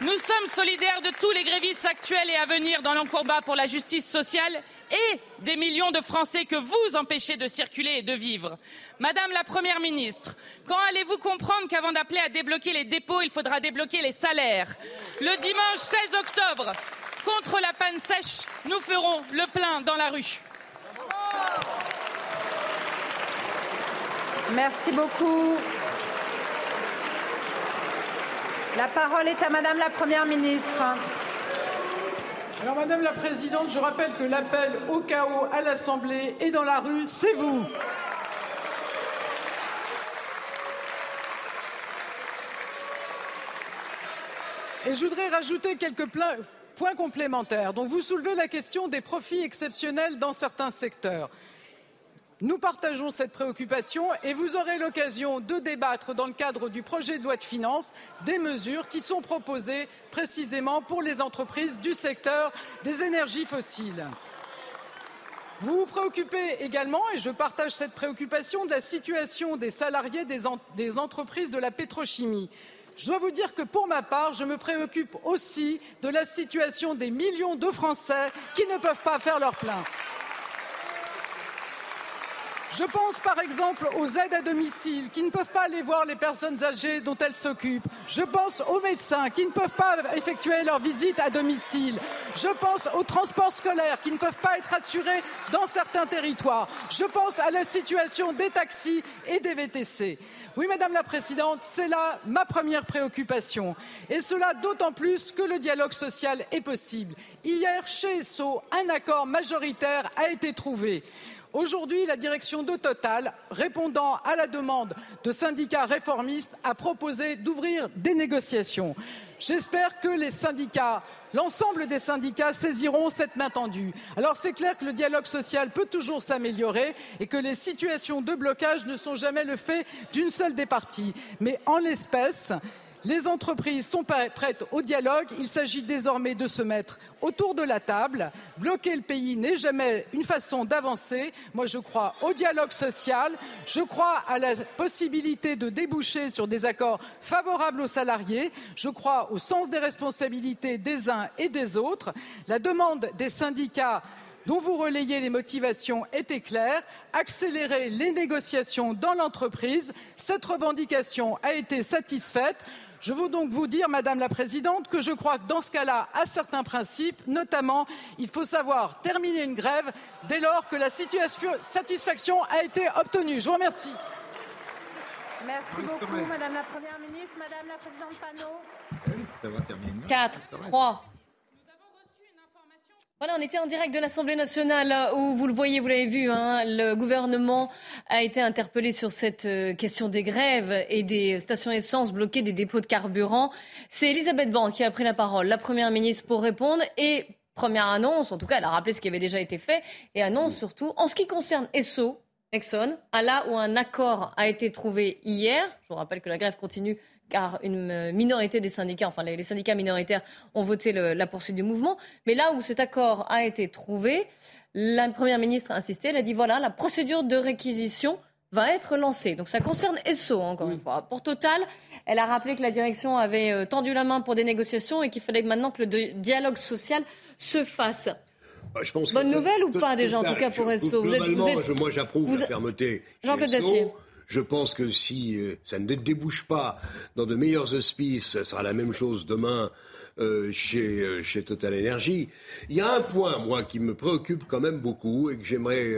Nous sommes solidaires de tous les grévistes actuels et à venir dans le combat pour la justice sociale et des millions de Français que vous empêchez de circuler et de vivre. Madame la Première ministre, quand allez-vous comprendre qu'avant d'appeler à débloquer les dépôts, il faudra débloquer les salaires? Le dimanche 16 octobre, contre la panne sèche, nous ferons le plein dans la rue. Merci beaucoup. La parole est à Madame la Première ministre. Alors, Madame la Présidente, je rappelle que l'appel au chaos à l'Assemblée et dans la rue, c'est vous. Et je voudrais rajouter quelques points complémentaires. Donc, vous soulevez la question des profits exceptionnels dans certains secteurs. Nous partageons cette préoccupation et vous aurez l'occasion de débattre dans le cadre du projet de loi de finances des mesures qui sont proposées précisément pour les entreprises du secteur des énergies fossiles. Vous vous préoccupez également, et je partage cette préoccupation, de la situation des salariés des entreprises de la pétrochimie. Je dois vous dire que pour ma part, je me préoccupe aussi de la situation des millions de Français qui ne peuvent pas faire leur plein. Je pense par exemple aux aides à domicile qui ne peuvent pas aller voir les personnes âgées dont elles s'occupent. Je pense aux médecins qui ne peuvent pas effectuer leur visite à domicile. Je pense aux transports scolaires qui ne peuvent pas être assurés dans certains territoires. Je pense à la situation des taxis et des VTC. Oui, Madame la Présidente, c'est là ma première préoccupation. Et cela d'autant plus que le dialogue social est possible. Hier, chez ESSO, un accord majoritaire a été trouvé. Aujourd'hui, la direction de Total, répondant à la demande de syndicats réformistes, a proposé d'ouvrir des négociations. J'espère que les syndicats l'ensemble des syndicats saisiront cette main tendue. Alors c'est clair que le dialogue social peut toujours s'améliorer et que les situations de blocage ne sont jamais le fait d'une seule des parties. Mais en l'espèce, les entreprises sont prêtes au dialogue. Il s'agit désormais de se mettre autour de la table. Bloquer le pays n'est jamais une façon d'avancer. Moi, je crois au dialogue social. Je crois à la possibilité de déboucher sur des accords favorables aux salariés. Je crois au sens des responsabilités des uns et des autres. La demande des syndicats dont vous relayez les motivations était claire accélérer les négociations dans l'entreprise. Cette revendication a été satisfaite. Je veux donc vous dire, Madame la Présidente, que je crois que dans ce cas-là, à certains principes, notamment, il faut savoir terminer une grève dès lors que la satisfaction a été obtenue. Je vous remercie. Merci beaucoup, Madame la Première ministre. Madame la Présidente Panot. Ça va terminer. 4, 3, voilà, on était en direct de l'Assemblée nationale où, vous le voyez, vous l'avez vu, hein, le gouvernement a été interpellé sur cette euh, question des grèves et des stations essence bloquées, des dépôts de carburant. C'est Elisabeth Borne qui a pris la parole, la Première ministre, pour répondre. Et première annonce, en tout cas, elle a rappelé ce qui avait déjà été fait, et annonce surtout, en ce qui concerne Esso, Exxon, à là où un accord a été trouvé hier, je vous rappelle que la grève continue car une minorité des syndicats, enfin les, syndicats minoritaires ont voté la poursuite du mouvement. Mais là où cet accord a été trouvé, la Première ministre a insisté, elle a dit voilà, la procédure de réquisition va être lancée. Donc ça concerne ESSO, encore une fois. Pour Total, elle a rappelé que la direction avait euh, tendu la main pour des négociations et qu'il fallait maintenant que le dialogue social se fasse. Bah, je pense Bonne nouvelle ou pas déjà, en tout cas pour ESSO? Vous êtes, Moi j'approuve la fermeté. Jean-Claude Dacier. Je pense que si euh, ça ne débouche pas dans de meilleurs auspices, ça sera la même chose demain euh, chez, euh, chez Total Energy. Il y a un point, moi, qui me préoccupe quand même beaucoup et que j'aimerais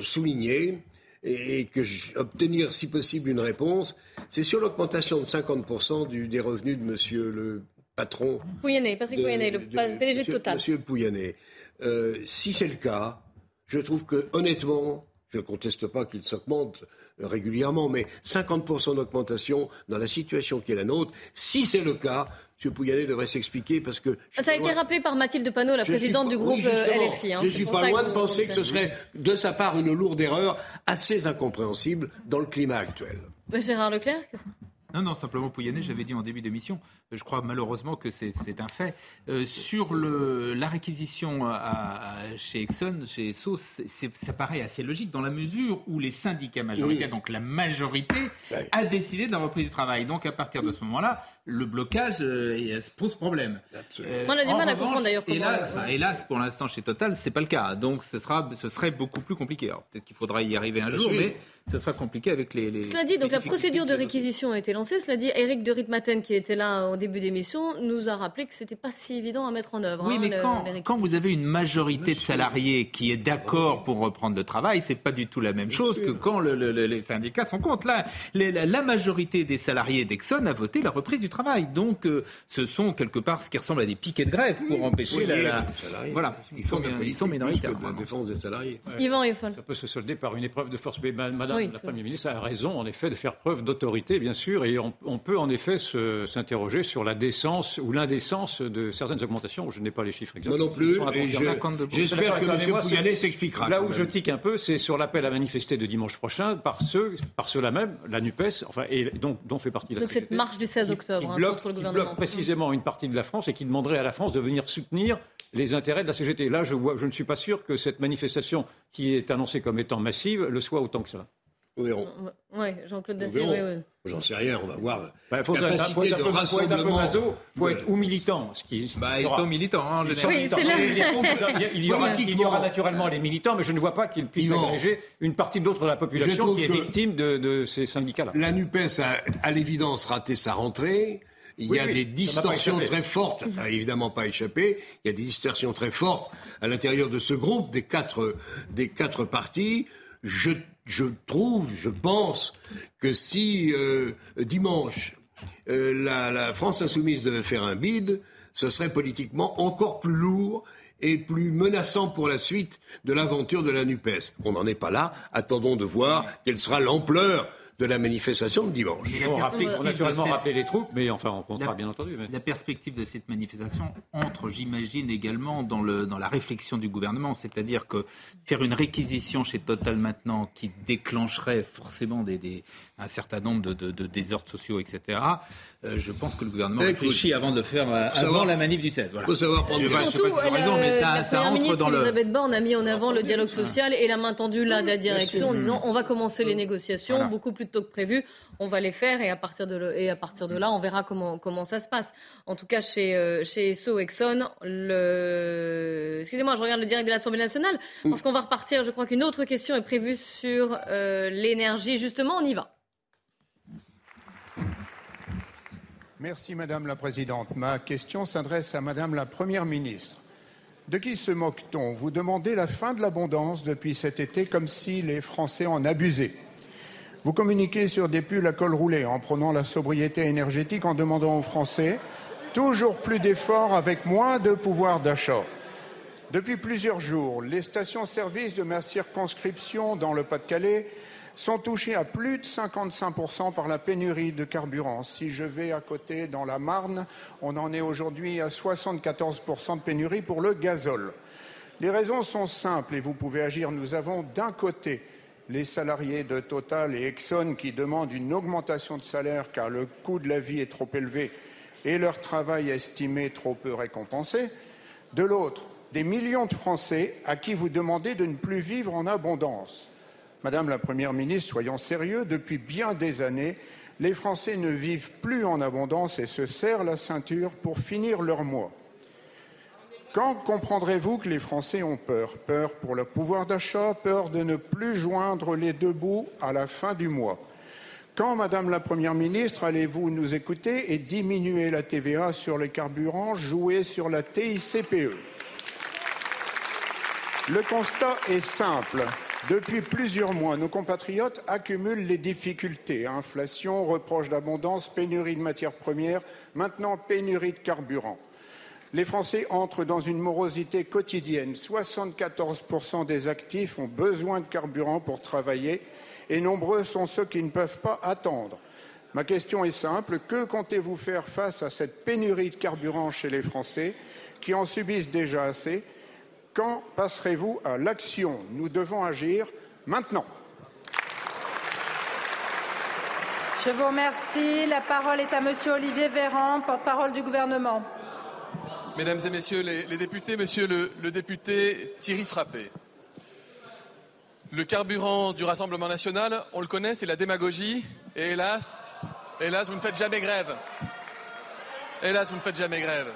souligner et, que obtenir, si possible, une réponse, c'est sur l'augmentation de 50% du, des revenus de monsieur le patron. Pouyanné, Patrick Pouyanné, le PDG de Total. Monsieur Pouyanné. si c'est le cas, je trouve que, honnêtement, je ne conteste pas qu'il s'augmente régulièrement, mais 50% d'augmentation dans la situation qui est la nôtre, si c'est le cas, M. Pouyanné devrait s'expliquer parce que... Ça a été rappelé par Mathilde Panot, la présidente du groupe euh, LFI. Hein, je ne suis pas loin de penser que ce serait de sa part une lourde erreur assez incompréhensible dans le climat actuel. Gérard Leclerc non, non, simplement Pouyanné, j'avais dit en début d'émission, je crois malheureusement que c'est un fait. Euh, sur le, la réquisition à, chez Exxon, chez SOS, ça paraît assez logique dans la mesure où les syndicats majoritaires, donc la majorité, a décidé de la reprise du travail. Donc à partir de ce moment-là, le blocage euh, pose problème. Euh, On a du mal à comprendre d'ailleurs. Hélas, pour l'instant chez Total, c'est pas le cas. Donc ce, sera, ce serait beaucoup plus compliqué. Peut-être qu'il faudra y arriver un jour, mais ce sera compliqué avec les. Cela dit, donc la procédure de réquisition a été lancée lancé. Cela dit, Eric de Ritmaten, qui était là au début d'émission, nous a rappelé que c'était pas si évident à mettre en œuvre. Oui, hein, mais le- quand, vous avez une majorité de salariés qui est d'accord pour reprendre le travail, c'est pas du tout la même chose que quand le- le- le- les syndicats sont contre. Là, les- la, la majorité des salariés d'Exxon a voté la reprise du travail. Donc, euh, ce sont quelque part ce qui ressemble à des piquets de grève pour empêcher Oui, la. Voilà, ils sont, ils sont minoritaires. De la défense des salariés. Yvan Eiffel. Ça peut se solder par une épreuve de force. Mais ma- Madame Oui, la. Première ministre a raison, en effet, de faire preuve d'autorité, bien sûr, et on, on peut en effet s'interroger sur la décence ou l'indécence de certaines augmentations. Je n'ai pas les chiffres exacts. Moi non plus, Ils sont à et confirmer. je- 52%. j'espère que M. Pouyanné s'expliquera, Là où je tique un peu, c'est sur l'appel à manifester de dimanche prochain par ceux, par ceux-là même, la Nupes, enfin, et donc dont fait partie la Donc cette marche du 16 octobre qui hein, bloque, contre le qui gouvernement. bloque précisément une partie de la France et qui demanderait à la France de venir soutenir les intérêts de la CGT. Là, je, vois, je ne suis pas sûr que cette manifestation qui est annoncée comme étant massive le soit autant que ça. Nous verrons. Oui, Jean-Claude Dacier, verrons. oui, oui. J'en sais rien, on va voir. Il faut, être, Capacité faut être un de peu, faut être un peu rassemblement. maso, faut être ou militant. Ce qui, Bah, ils sont militants, hein, en général. Oui. [laughs] Il y- aura, il y aura naturellement les militants, mais je ne vois pas qu'ils puissent agréger une partie d'autre de la population qui est victime de, de ces syndicats-là. La NUPES a à l'évidence raté sa rentrée. Il y a oui, des distorsions très fortes, [laughs] ça n'a évidemment pas échappé, il y a des distorsions très fortes à l'intérieur de ce groupe, des quatre, des quatre partis. Je, je trouve, je pense que si euh, dimanche euh, la, la France insoumise devait faire un bid, ce serait politiquement encore plus lourd et plus menaçant pour la suite de l'aventure de la NUPES. On n'en est pas là. Attendons de voir quelle sera l'ampleur de la manifestation de dimanche. On, rappelle- perspective on a naturellement cette- rappelé les troupes, mais enfin, on comptera La- bien entendu. mais- La perspective de cette manifestation entre, j'imagine, également dans, le, dans la réflexion du gouvernement. C'est-à-dire que faire une réquisition chez Total maintenant qui déclencherait forcément des, des- un certain nombre de, de- de désordres sociaux, etc., euh, je pense que le gouvernement réfléchit avant de le faire euh, avant savoir- la manif du 16. Voilà. faut savoir prendre Je pas- je sais pas si raison, la, mais ça, la ça entre ministre dans le... Elisabeth Borne a mis en avant le dialogue social et la main tendue là de la direction en disant on va commencer les négociations beaucoup plus tôt que prévu, on va les faire et à partir de, là on verra comment, ça se passe. En tout cas chez, euh, chez Esso Exxon, le... excusez-moi je regarde le direct de l'Assemblée nationale parce qu'on va repartir, je crois qu'une autre question est prévue sur euh, l'énergie. Justement on y va. Merci Madame la Présidente. Ma question s'adresse à Madame la Première ministre. De qui se moque-t-on? Vous demandez la fin de l'abondance depuis cet été comme si les Français en abusaient. Vous communiquez sur des pulls à col roulé en prenant la sobriété énergétique en demandant aux Français toujours plus d'efforts avec moins de pouvoir d'achat. Depuis plusieurs jours, les stations-service de ma circonscription dans le Pas-de-Calais sont touchées à plus de 55% par la pénurie de carburant. Si je vais à côté dans la Marne, on en est aujourd'hui à 74% de pénurie pour le gazole. Les raisons sont simples et vous pouvez agir. Nous avons d'un côté les salariés de Total et Exxon qui demandent une augmentation de salaire car le coût de la vie est trop élevé et leur travail estimé trop peu récompensé. De l'autre, des millions de Français à qui vous demandez de ne plus vivre en abondance. Madame la Première ministre, soyons sérieux, depuis bien des années, les Français ne vivent plus en abondance et se serrent la ceinture pour finir leur mois. Quand comprendrez-vous que les Français ont peur? Peur pour le pouvoir d'achat, peur de ne plus joindre les deux bouts à la fin du mois. Quand, Madame la Première ministre, allez-vous nous écouter et diminuer la TVA sur les carburants, jouer sur la TICPE Le constat est simple. Depuis plusieurs mois, nos compatriotes accumulent les difficultés. Inflation, reproche d'abondance, pénurie de matières premières, maintenant pénurie de carburant. Les Français entrent dans une morosité quotidienne. 74% des actifs ont besoin de carburant pour travailler et nombreux sont ceux qui ne peuvent pas attendre. Ma question est simple. Que comptez-vous faire face à cette pénurie de carburant chez les Français qui en subissent déjà assez? Quand passerez-vous à l'action? Nous devons agir maintenant. Je vous remercie. La parole est à Monsieur Olivier Véran, porte-parole du gouvernement. Mesdames et messieurs les, députés, monsieur le, le député Thierry Frappé. Le carburant du Rassemblement national, on le connaît, c'est la démagogie. Et hélas, hélas, vous ne faites jamais grève. Hélas, vous ne faites jamais grève.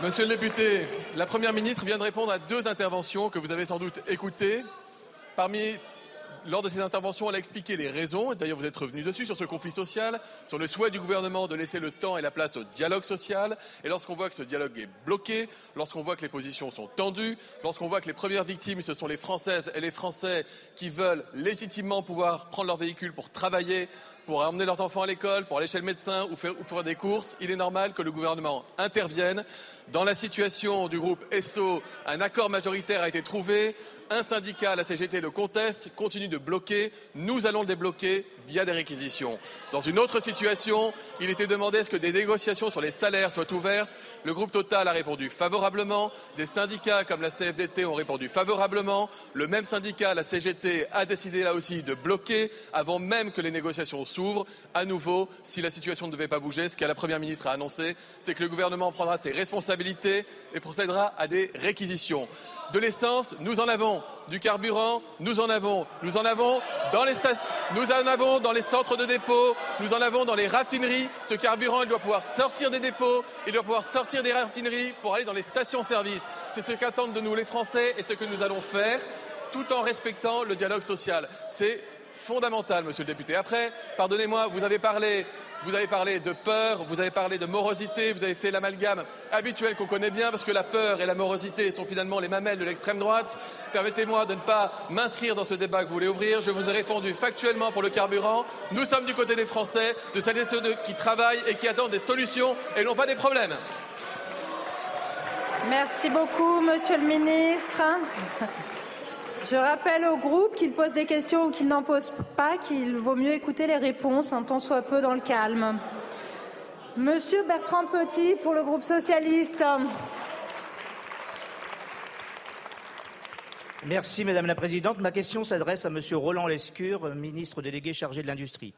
Monsieur le député, la Première ministre vient de répondre à deux interventions que vous avez sans doute écoutées. Parmi lors de ses interventions, elle a expliqué les raisons, d'ailleurs vous êtes revenu dessus, sur ce conflit social, sur le souhait du gouvernement de laisser le temps et la place au dialogue social. Et lorsqu'on voit que ce dialogue est bloqué, lorsqu'on voit que les positions sont tendues, lorsqu'on voit que les premières victimes, ce sont les Françaises et les Français qui veulent légitimement pouvoir prendre leur véhicule pour travailler, pour emmener leurs enfants à l'école, pour aller chez le médecin ou, faire, ou pour faire des courses, il est normal que le gouvernement intervienne. Dans la situation du groupe ESSO, un accord majoritaire a été trouvé. Un syndicat, la CGT, le conteste, continue de bloquer. Nous allons le débloquer via des réquisitions. Dans une autre situation, il était demandé que des négociations sur les salaires soient ouvertes. Le groupe Total a répondu favorablement. Des syndicats comme la CFDT ont répondu favorablement. Le même syndicat, la CGT, a décidé là aussi de bloquer avant même que les négociations s'ouvrent. À nouveau, si la situation ne devait pas bouger, ce que la Première ministre a annoncé, c'est que le gouvernement prendra ses responsabilités et procédera à des réquisitions de l'essence, nous en avons. Du carburant, nous en avons. Nous en avons dans les stations, nous en avons dans les centres de dépôt, nous en avons dans les raffineries. Ce carburant, il doit pouvoir sortir des dépôts, il doit pouvoir sortir des raffineries pour aller dans les stations-service. C'est ce qu'attendent de nous les Français et ce que nous allons faire, tout en respectant le dialogue social. C'est fondamental, monsieur le député. Après, pardonnez-moi, vous avez parlé vous avez parlé de peur, vous avez parlé de morosité, vous avez fait l'amalgame habituel qu'on connaît bien, parce que la peur et la morosité sont finalement les mamelles de l'extrême droite. Permettez-moi de ne pas m'inscrire dans ce débat que vous voulez ouvrir. Je vous ai répondu factuellement pour le carburant. Nous sommes du côté des Français, de celles et ceux qui travaillent et qui attendent des solutions et non pas des problèmes. Merci beaucoup, Monsieur le Ministre. Je rappelle au groupe qu'il pose des questions ou qu'il n'en pose pas, qu'il vaut mieux écouter les réponses un temps soit peu dans le calme. Monsieur Bertrand Petit pour le groupe socialiste. Merci Madame la Présidente. Ma question s'adresse à Monsieur Roland Lescure, ministre délégué chargé de l'Industrie.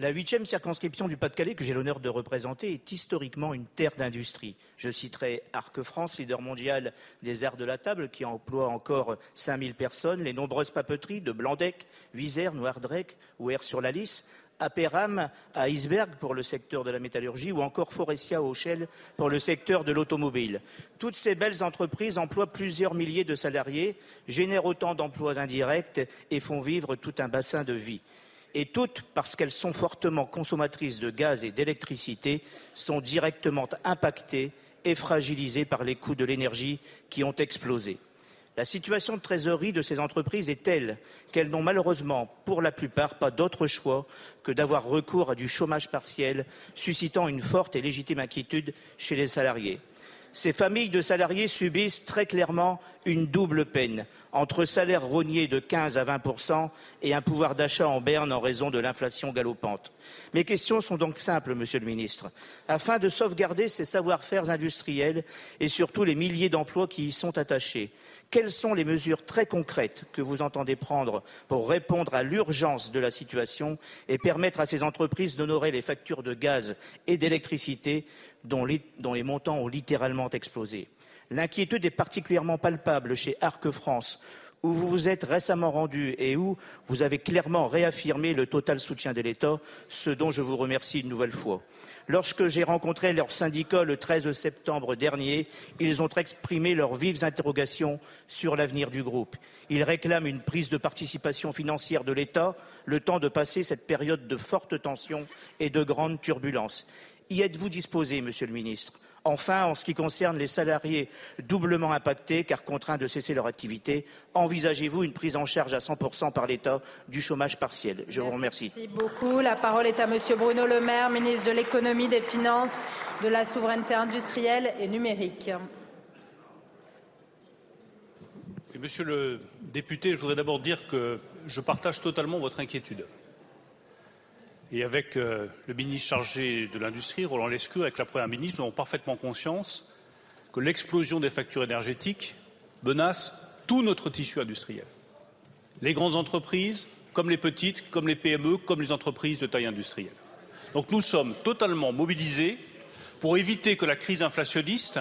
La huitième circonscription du Pas-de-Calais, que j'ai l'honneur de représenter, est historiquement une terre d'industrie. Je citerai Arc France, leader mondial des arts de la table, qui emploie encore 5000 personnes, les nombreuses papeteries de Blandec, Huizère, Noardrec ou Air sur la Lys, Aperam à Iceberg pour le secteur de la métallurgie ou encore Forestia au Shell pour le secteur de l'automobile. Toutes ces belles entreprises emploient plusieurs milliers de salariés, génèrent autant d'emplois indirects et font vivre tout un bassin de vie et toutes, parce qu'elles sont fortement consommatrices de gaz et d'électricité, sont directement impactées et fragilisées par les coûts de l'énergie qui ont explosé. La situation de trésorerie de ces entreprises est telle qu'elles n'ont malheureusement, pour la plupart, pas d'autre choix que d'avoir recours à du chômage partiel, suscitant une forte et légitime inquiétude chez les salariés. Ces familles de salariés subissent très clairement une double peine entre salaire rogné de 15 à 20 et un pouvoir d'achat en berne en raison de l'inflation galopante. Mes questions sont donc simples, Monsieur le Ministre. Afin de sauvegarder ces savoir-faire industriels et surtout les milliers d'emplois qui y sont attachés, quelles sont les mesures très concrètes que vous entendez prendre pour répondre à l'urgence de la situation et permettre à ces entreprises d'honorer les factures de gaz et d'électricité dont les montants ont littéralement explosé? L'inquiétude est particulièrement palpable chez Arc France, où vous vous êtes récemment rendu et où vous avez clairement réaffirmé le total soutien de l'État, ce dont je vous remercie une nouvelle fois. Lorsque j'ai rencontré leurs syndicats le 13 septembre dernier, ils ont exprimé leurs vives interrogations sur l'avenir du groupe. Ils réclament une prise de participation financière de l'État, le temps de passer cette période de forte tension et de grande turbulence. Y êtes-vous disposé, Monsieur le Ministre? Enfin, en ce qui concerne les salariés doublement impactés car contraints de cesser leur activité, envisagez-vous une prise en charge à 100% par l'État du chômage partiel? Je vous remercie. Merci beaucoup. La parole est à Monsieur Bruno Le Maire, ministre de l'économie, des finances, de la souveraineté industrielle et numérique. monsieur le député, je voudrais d'abord dire que je partage totalement votre inquiétude et avec euh, le ministre chargé de l'Industrie, Roland Lescure, avec la Première ministre, nous avons parfaitement conscience que l'explosion des factures énergétiques menace tout notre tissu industriel. Les grandes entreprises, comme les petites, comme les PME, comme les entreprises de taille industrielle. Donc nous sommes totalement mobilisés pour éviter que la crise inflationniste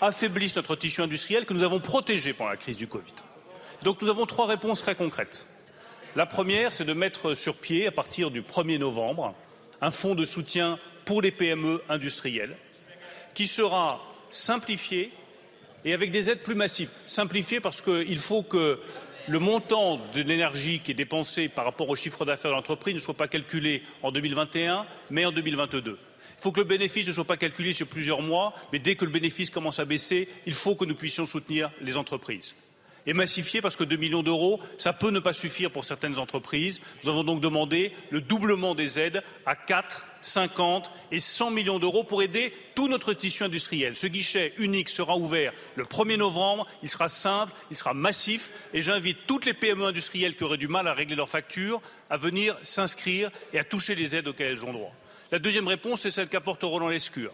affaiblisse notre tissu industriel que nous avons protégé pendant la crise du Covid. Donc nous avons trois réponses très concrètes. La première, c'est de mettre sur pied, à partir du 1er novembre, un fonds de soutien pour les PME industrielles qui sera simplifié et avec des aides plus massives. Simplifié parce qu'il faut que le montant de l'énergie qui est dépensé par rapport au chiffre d'affaires de l'entreprise ne soit pas calculé en 2021, mais en 2022. Il faut que le bénéfice ne soit pas calculé sur plusieurs mois, mais dès que le bénéfice commence à baisser, il faut que nous puissions soutenir les entreprises. Et massifier parce que 2 millions d'euros, ça peut ne pas suffire pour certaines entreprises. Nous avons donc demandé le doublement des aides à 4, 50 et 100 millions d'euros pour aider tout notre tissu industriel. Ce guichet unique sera ouvert le 1er novembre, il sera simple, il sera massif et j'invite toutes les PME industrielles qui auraient du mal à régler leurs factures à venir s'inscrire et à toucher les aides auxquelles elles ont droit. La deuxième réponse, c'est celle qu'apporte Roland Lescure.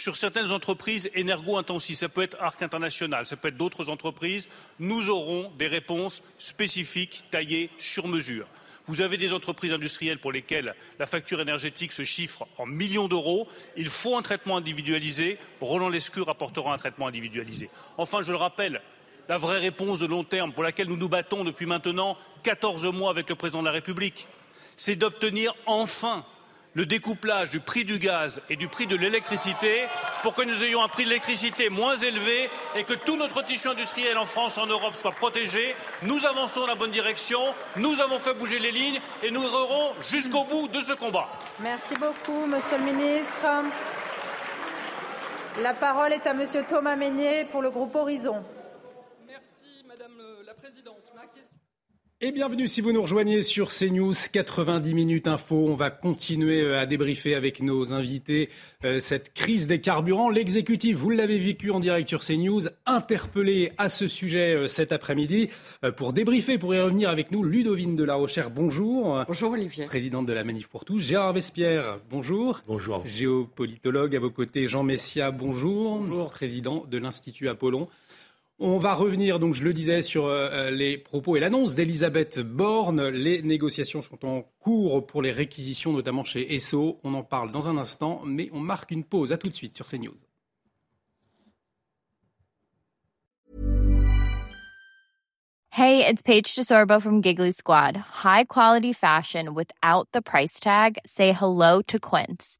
Sur certaines entreprises énergo-intensives, ça peut être Arc International, ça peut être d'autres entreprises, nous aurons des réponses spécifiques taillées sur mesure. Vous avez des entreprises industrielles pour lesquelles la facture énergétique se chiffre en millions d'euros. Il faut un traitement individualisé. Roland Lescure apportera un traitement individualisé. Enfin, je le rappelle, la vraie réponse de long terme pour laquelle nous nous battons depuis maintenant 14 mois avec le président de la République, c'est d'obtenir enfin le découplage du prix du gaz et du prix de l'électricité pour que nous ayons un prix de l'électricité moins élevé et que tout notre tissu industriel en France, en Europe soit protégé. Nous avançons dans la bonne direction, nous avons fait bouger les lignes et nous irons jusqu'au bout de ce combat. Merci beaucoup, Monsieur le Ministre. La parole est à Monsieur Thomas Meignet pour le groupe Horizon. Merci, Madame la Présidente. Ma question... Et bienvenue si vous nous rejoignez sur CNews 90 minutes info. On va continuer euh, à débriefer avec nos invités euh, cette crise des carburants. L'exécutif, vous l'avez vécu en direct sur CNews, interpellé à ce sujet euh, cet après-midi. Pour débriefer, pour y revenir avec nous, Ludovine de la Rochère, bonjour. Bonjour Olivier. Présidente de la Manif pour tous. Gérard Vespierre, bonjour. Bonjour. Géopolitologue à vos côtés, Jean Messia, bonjour. Bonjour. Président de l'Institut Apollon. On va revenir, donc je le disais, sur euh, les propos et l'annonce d'Elisabeth Borne. Les négociations sont en cours pour les réquisitions, notamment chez Esso. On en parle dans un instant, mais on marque une pause. À tout de suite sur CNews. Hey, it's Paige DeSorbo from Giggly Squad. High quality fashion without the price tag. Say hello to Quince.